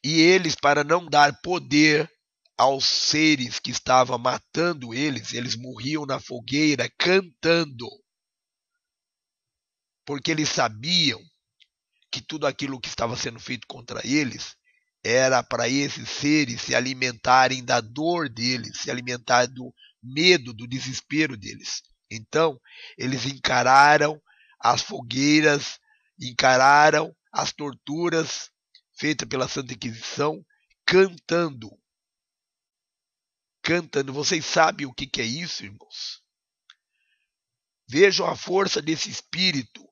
Speaker 2: E eles, para não dar poder aos seres que estavam matando eles, eles morriam na fogueira cantando. Porque eles sabiam que tudo aquilo que estava sendo feito contra eles era para esses seres se alimentarem da dor deles, se alimentar do medo, do desespero deles. Então, eles encararam as fogueiras, encararam as torturas feitas pela Santa Inquisição, cantando. Cantando. Vocês sabem o que, é isso, irmãos? Vejam a força desse espírito.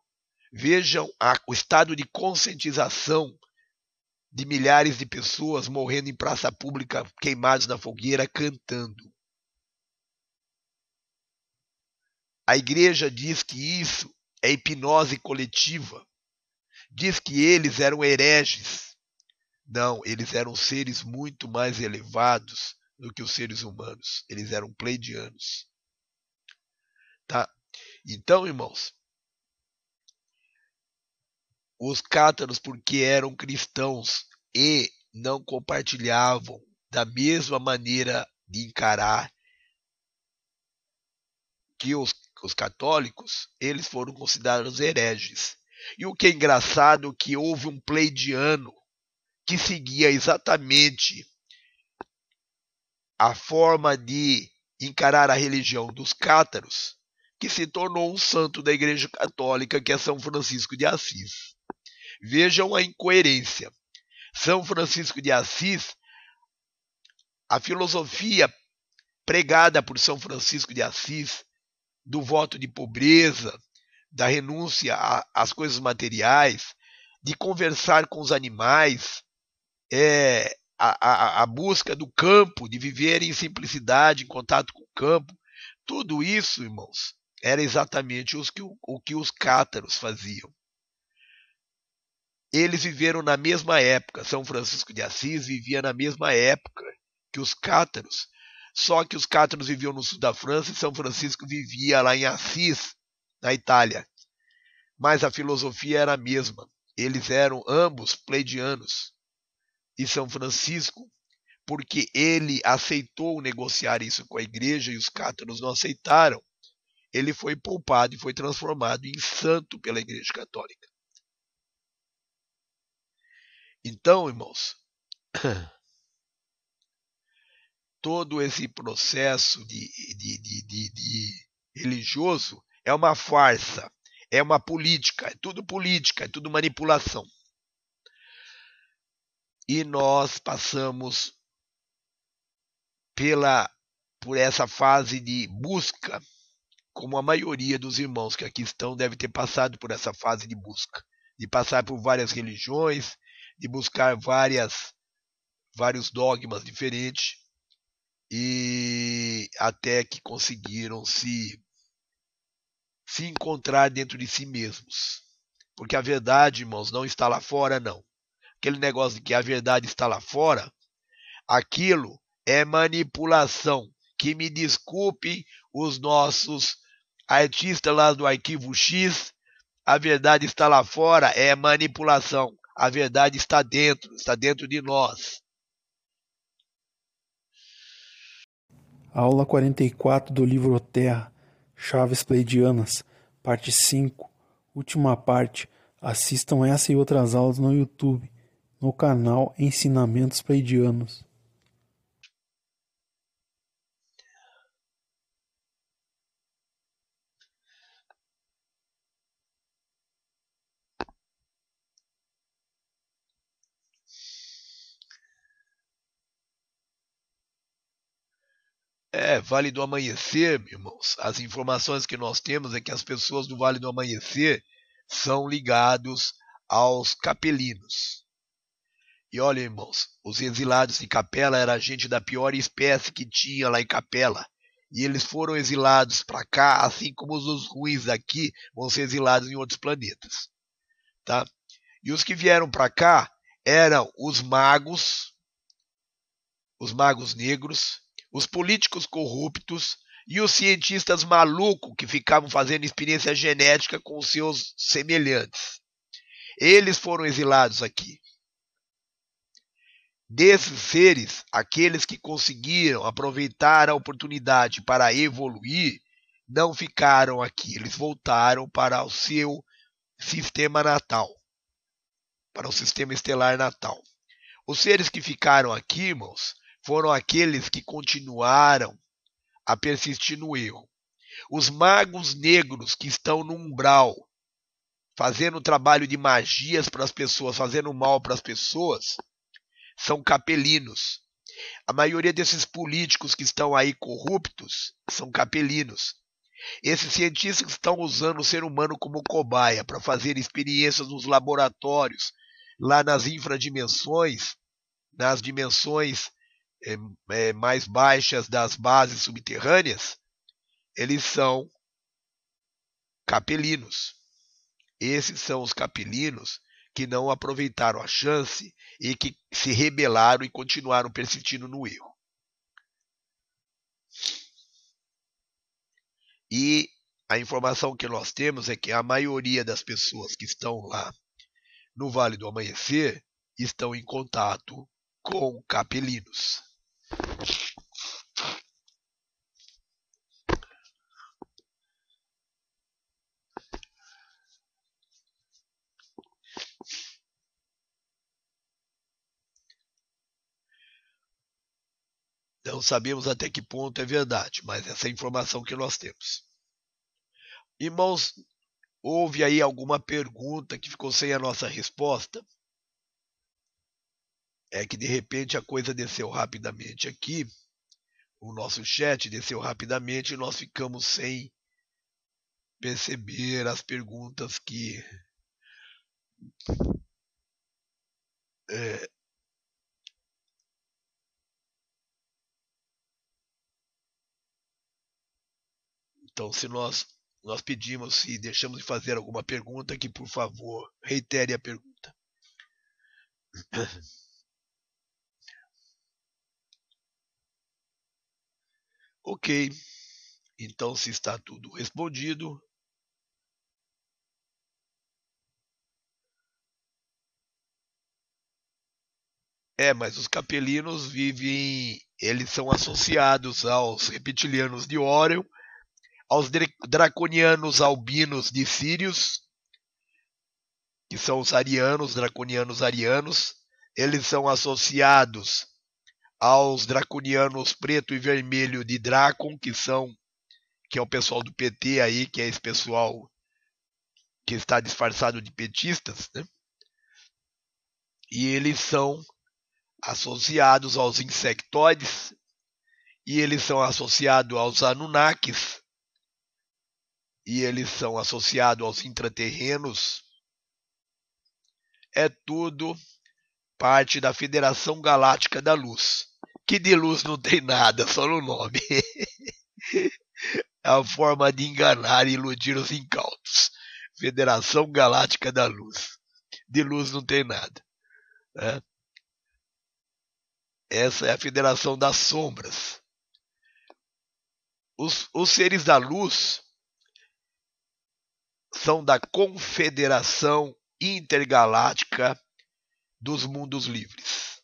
Speaker 2: Vejam a, o estado de conscientização de milhares de pessoas morrendo em praça pública, queimados na fogueira, cantando. A igreja diz que isso é hipnose coletiva. Diz que eles eram hereges. Não, eles eram seres muito mais elevados do que os seres humanos. Eles eram pleidianos. Tá? Então, irmãos, os cátaros, porque eram cristãos e não compartilhavam da mesma maneira de encarar que os os católicos, eles foram considerados hereges. E o que é engraçado é que houve um pleidiano que seguia exatamente a forma de encarar a religião dos cátaros, que se tornou um santo da Igreja Católica, que é São Francisco de Assis. Vejam a incoerência. São Francisco de Assis, a filosofia pregada por São Francisco de Assis do voto de pobreza, da renúncia às coisas materiais, de conversar com os animais, é, a, a, a, busca do campo, de viver em simplicidade, em contato com o campo. Tudo isso, irmãos, era exatamente os que, o que os cátaros faziam. Eles viveram na mesma época, São Francisco de Assis vivia na mesma época que os cátaros. Só que os cátaros viviam no sul da França e São Francisco vivia lá em Assis, na Itália. Mas a filosofia era a mesma. Eles eram ambos pleidianos. E São Francisco, porque ele aceitou negociar isso com a igreja e os cátaros não aceitaram, ele foi poupado e foi transformado em santo pela Igreja Católica. Então, irmãos, <coughs> todo esse processo de, de, de, de, religioso é uma farsa, é uma política, é tudo política, é tudo manipulação. E nós passamos pela por essa fase de busca, como a maioria dos irmãos que aqui estão deve ter passado por essa fase de busca, de passar por várias religiões, de buscar várias vários dogmas diferentes e até que conseguiram se se encontrar dentro de si mesmos. Porque a verdade, irmãos, não está lá fora, não. Aquele negócio de que a verdade está lá fora, aquilo é manipulação. Que me desculpem os nossos artistas lá do arquivo X, a verdade está lá fora, é manipulação. A verdade está dentro, está dentro de nós.
Speaker 1: Aula 44 do livro Terra, Chaves Pleidianas, parte 5, última parte. Assistam essa e outras aulas no YouTube, no canal Ensinamentos Pleidianos.
Speaker 2: É, Vale do Amanhecer, irmãos. As informações que nós temos é que as pessoas do Vale do Amanhecer são ligados aos capelinos. E olha, irmãos, os exilados de Capela era gente da pior espécie que tinha lá em Capela. E eles foram exilados para cá, assim como os ruins daqui vão ser exilados em outros planetas. Tá? E os que vieram para cá eram os magos, os magos negros, os políticos corruptos e os cientistas malucos que ficavam fazendo experiência genética com os seus semelhantes. Eles foram exilados aqui. Desses seres, aqueles que conseguiram aproveitar a oportunidade para evoluir, não ficaram aqui, eles voltaram para o seu sistema natal, para o sistema estelar natal. Os seres que ficaram aqui, irmãos, foram aqueles que continuaram a persistir no erro. Os magos negros que estão no umbral, fazendo trabalho de magias para as pessoas, fazendo mal para as pessoas, são capelinos. A maioria desses políticos que estão aí corruptos são capelinos. Esses cientistas estão usando o ser humano como cobaia para fazer experiências nos laboratórios, lá nas infradimensões, nas dimensões é, é, mais baixas das bases subterrâneas, eles são capelinos. Esses são os capelinos que não aproveitaram a chance e que se rebelaram e continuaram persistindo no erro. E a informação que nós temos é que a maioria das pessoas que estão lá no Vale do Amanhecer estão em contato com capelinos. Não sabemos até que ponto é verdade, mas essa é a informação que nós temos. Irmãos, houve aí alguma pergunta que ficou sem a nossa resposta? É que de repente a coisa desceu rapidamente aqui, o nosso chat desceu rapidamente e nós ficamos sem perceber as perguntas que é, Então, se nós nós pedimos se deixamos de fazer alguma pergunta, que por favor reitere a pergunta. <coughs> ok. Então, se está tudo respondido, É, mas os capelinos vivem. Eles são associados aos reptilianos de Orion aos draconianos albinos de Sírios, que são os arianos, draconianos arianos, eles são associados aos draconianos preto e vermelho de Dracon, que são que é o pessoal do PT aí, que é esse pessoal que está disfarçado de petistas, né? E eles são associados aos insectoides e eles são associados aos Anunnakis e eles são associados aos intraterrenos, é tudo parte da Federação Galáctica da Luz, que de luz não tem nada, só no nome. <laughs> é a forma de enganar e iludir os incautos. Federação Galáctica da Luz. De luz não tem nada. Né? Essa é a Federação das Sombras. Os, os seres da luz são da Confederação Intergaláctica dos Mundos Livres,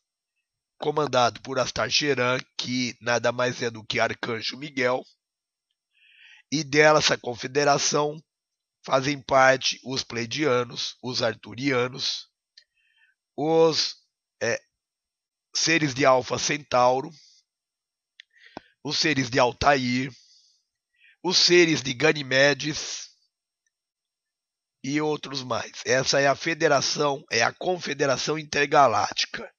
Speaker 2: comandado por Astar que nada mais é do que Arcanjo Miguel, e dela, essa confederação, fazem parte os Pleidianos, os Arturianos, os é, seres de Alfa Centauro, os seres de Altair, os seres de Ganimedes, e outros mais. Essa é a federação, é a Confederação Intergaláctica,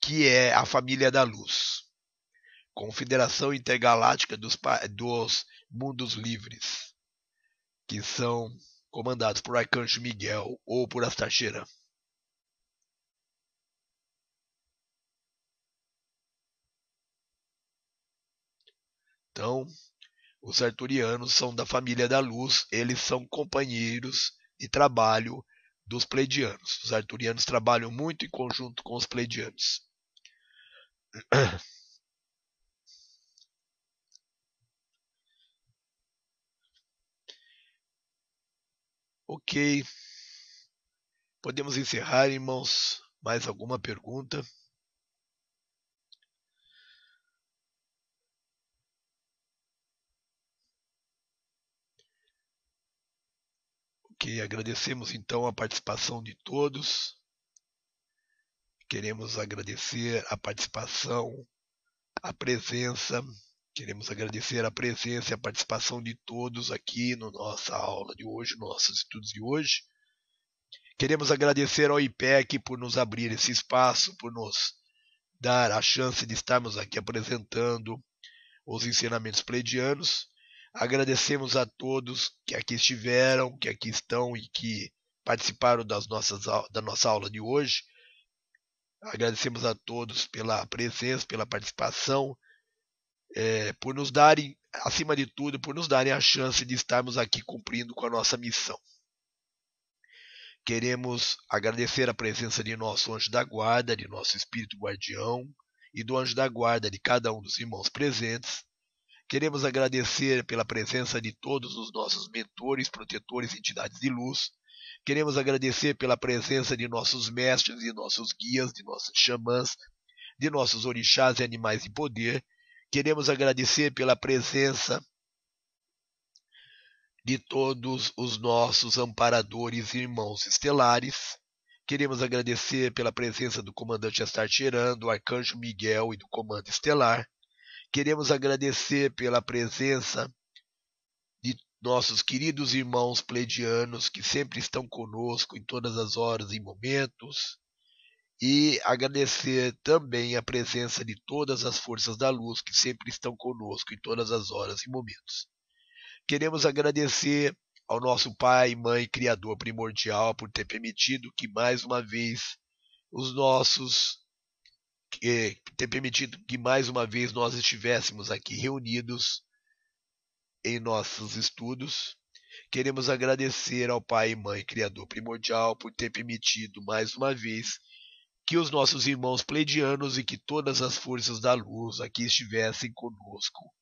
Speaker 2: que é a família da luz. Confederação Intergaláctica dos, dos Mundos Livres, que são comandados por Arcanjo Miguel ou por Astacheira. Então, os arturianos são da família da luz, eles são companheiros de trabalho dos pleidianos. Os arturianos trabalham muito em conjunto com os pleidianos. <clears throat> Ok. Podemos encerrar, irmãos. Mais alguma pergunta? Ok, agradecemos então a participação de todos. Queremos agradecer a participação, a presença Queremos agradecer a presença e a participação de todos aqui na no nossa aula de hoje, nossos estudos de hoje. Queremos agradecer ao IPEC por nos abrir esse espaço, por nos dar a chance de estarmos aqui apresentando os ensinamentos pleidianos. Agradecemos a todos que aqui estiveram, que aqui estão e que participaram das nossas, da nossa aula de hoje. Agradecemos a todos pela presença, pela participação é, por nos darem, acima de tudo, por nos darem a chance de estarmos aqui cumprindo com a nossa missão. Queremos agradecer a presença de nosso anjo da guarda, de nosso espírito guardião e do anjo da guarda de cada um dos irmãos presentes. Queremos agradecer pela presença de todos os nossos mentores, protetores, entidades de luz. Queremos agradecer pela presença de nossos mestres e nossos guias, de nossos xamãs, de nossos orixás e animais de poder Queremos agradecer pela presença de todos os nossos amparadores e irmãos estelares. Queremos agradecer pela presença do comandante Astartiran, do arcanjo Miguel e do comando estelar. Queremos agradecer pela presença de nossos queridos irmãos pleidianos que sempre estão conosco em todas as horas e momentos e agradecer também a presença de todas as forças da luz que sempre estão conosco em todas as horas e momentos. Queremos agradecer ao nosso Pai, Mãe, Criador primordial por ter permitido que mais uma vez os nossos ter permitido que mais uma vez nós estivéssemos aqui reunidos em nossos estudos. Queremos agradecer ao Pai e Mãe Criador primordial por ter permitido mais uma vez que os nossos irmãos pleidianos e que todas as forças da luz aqui estivessem conosco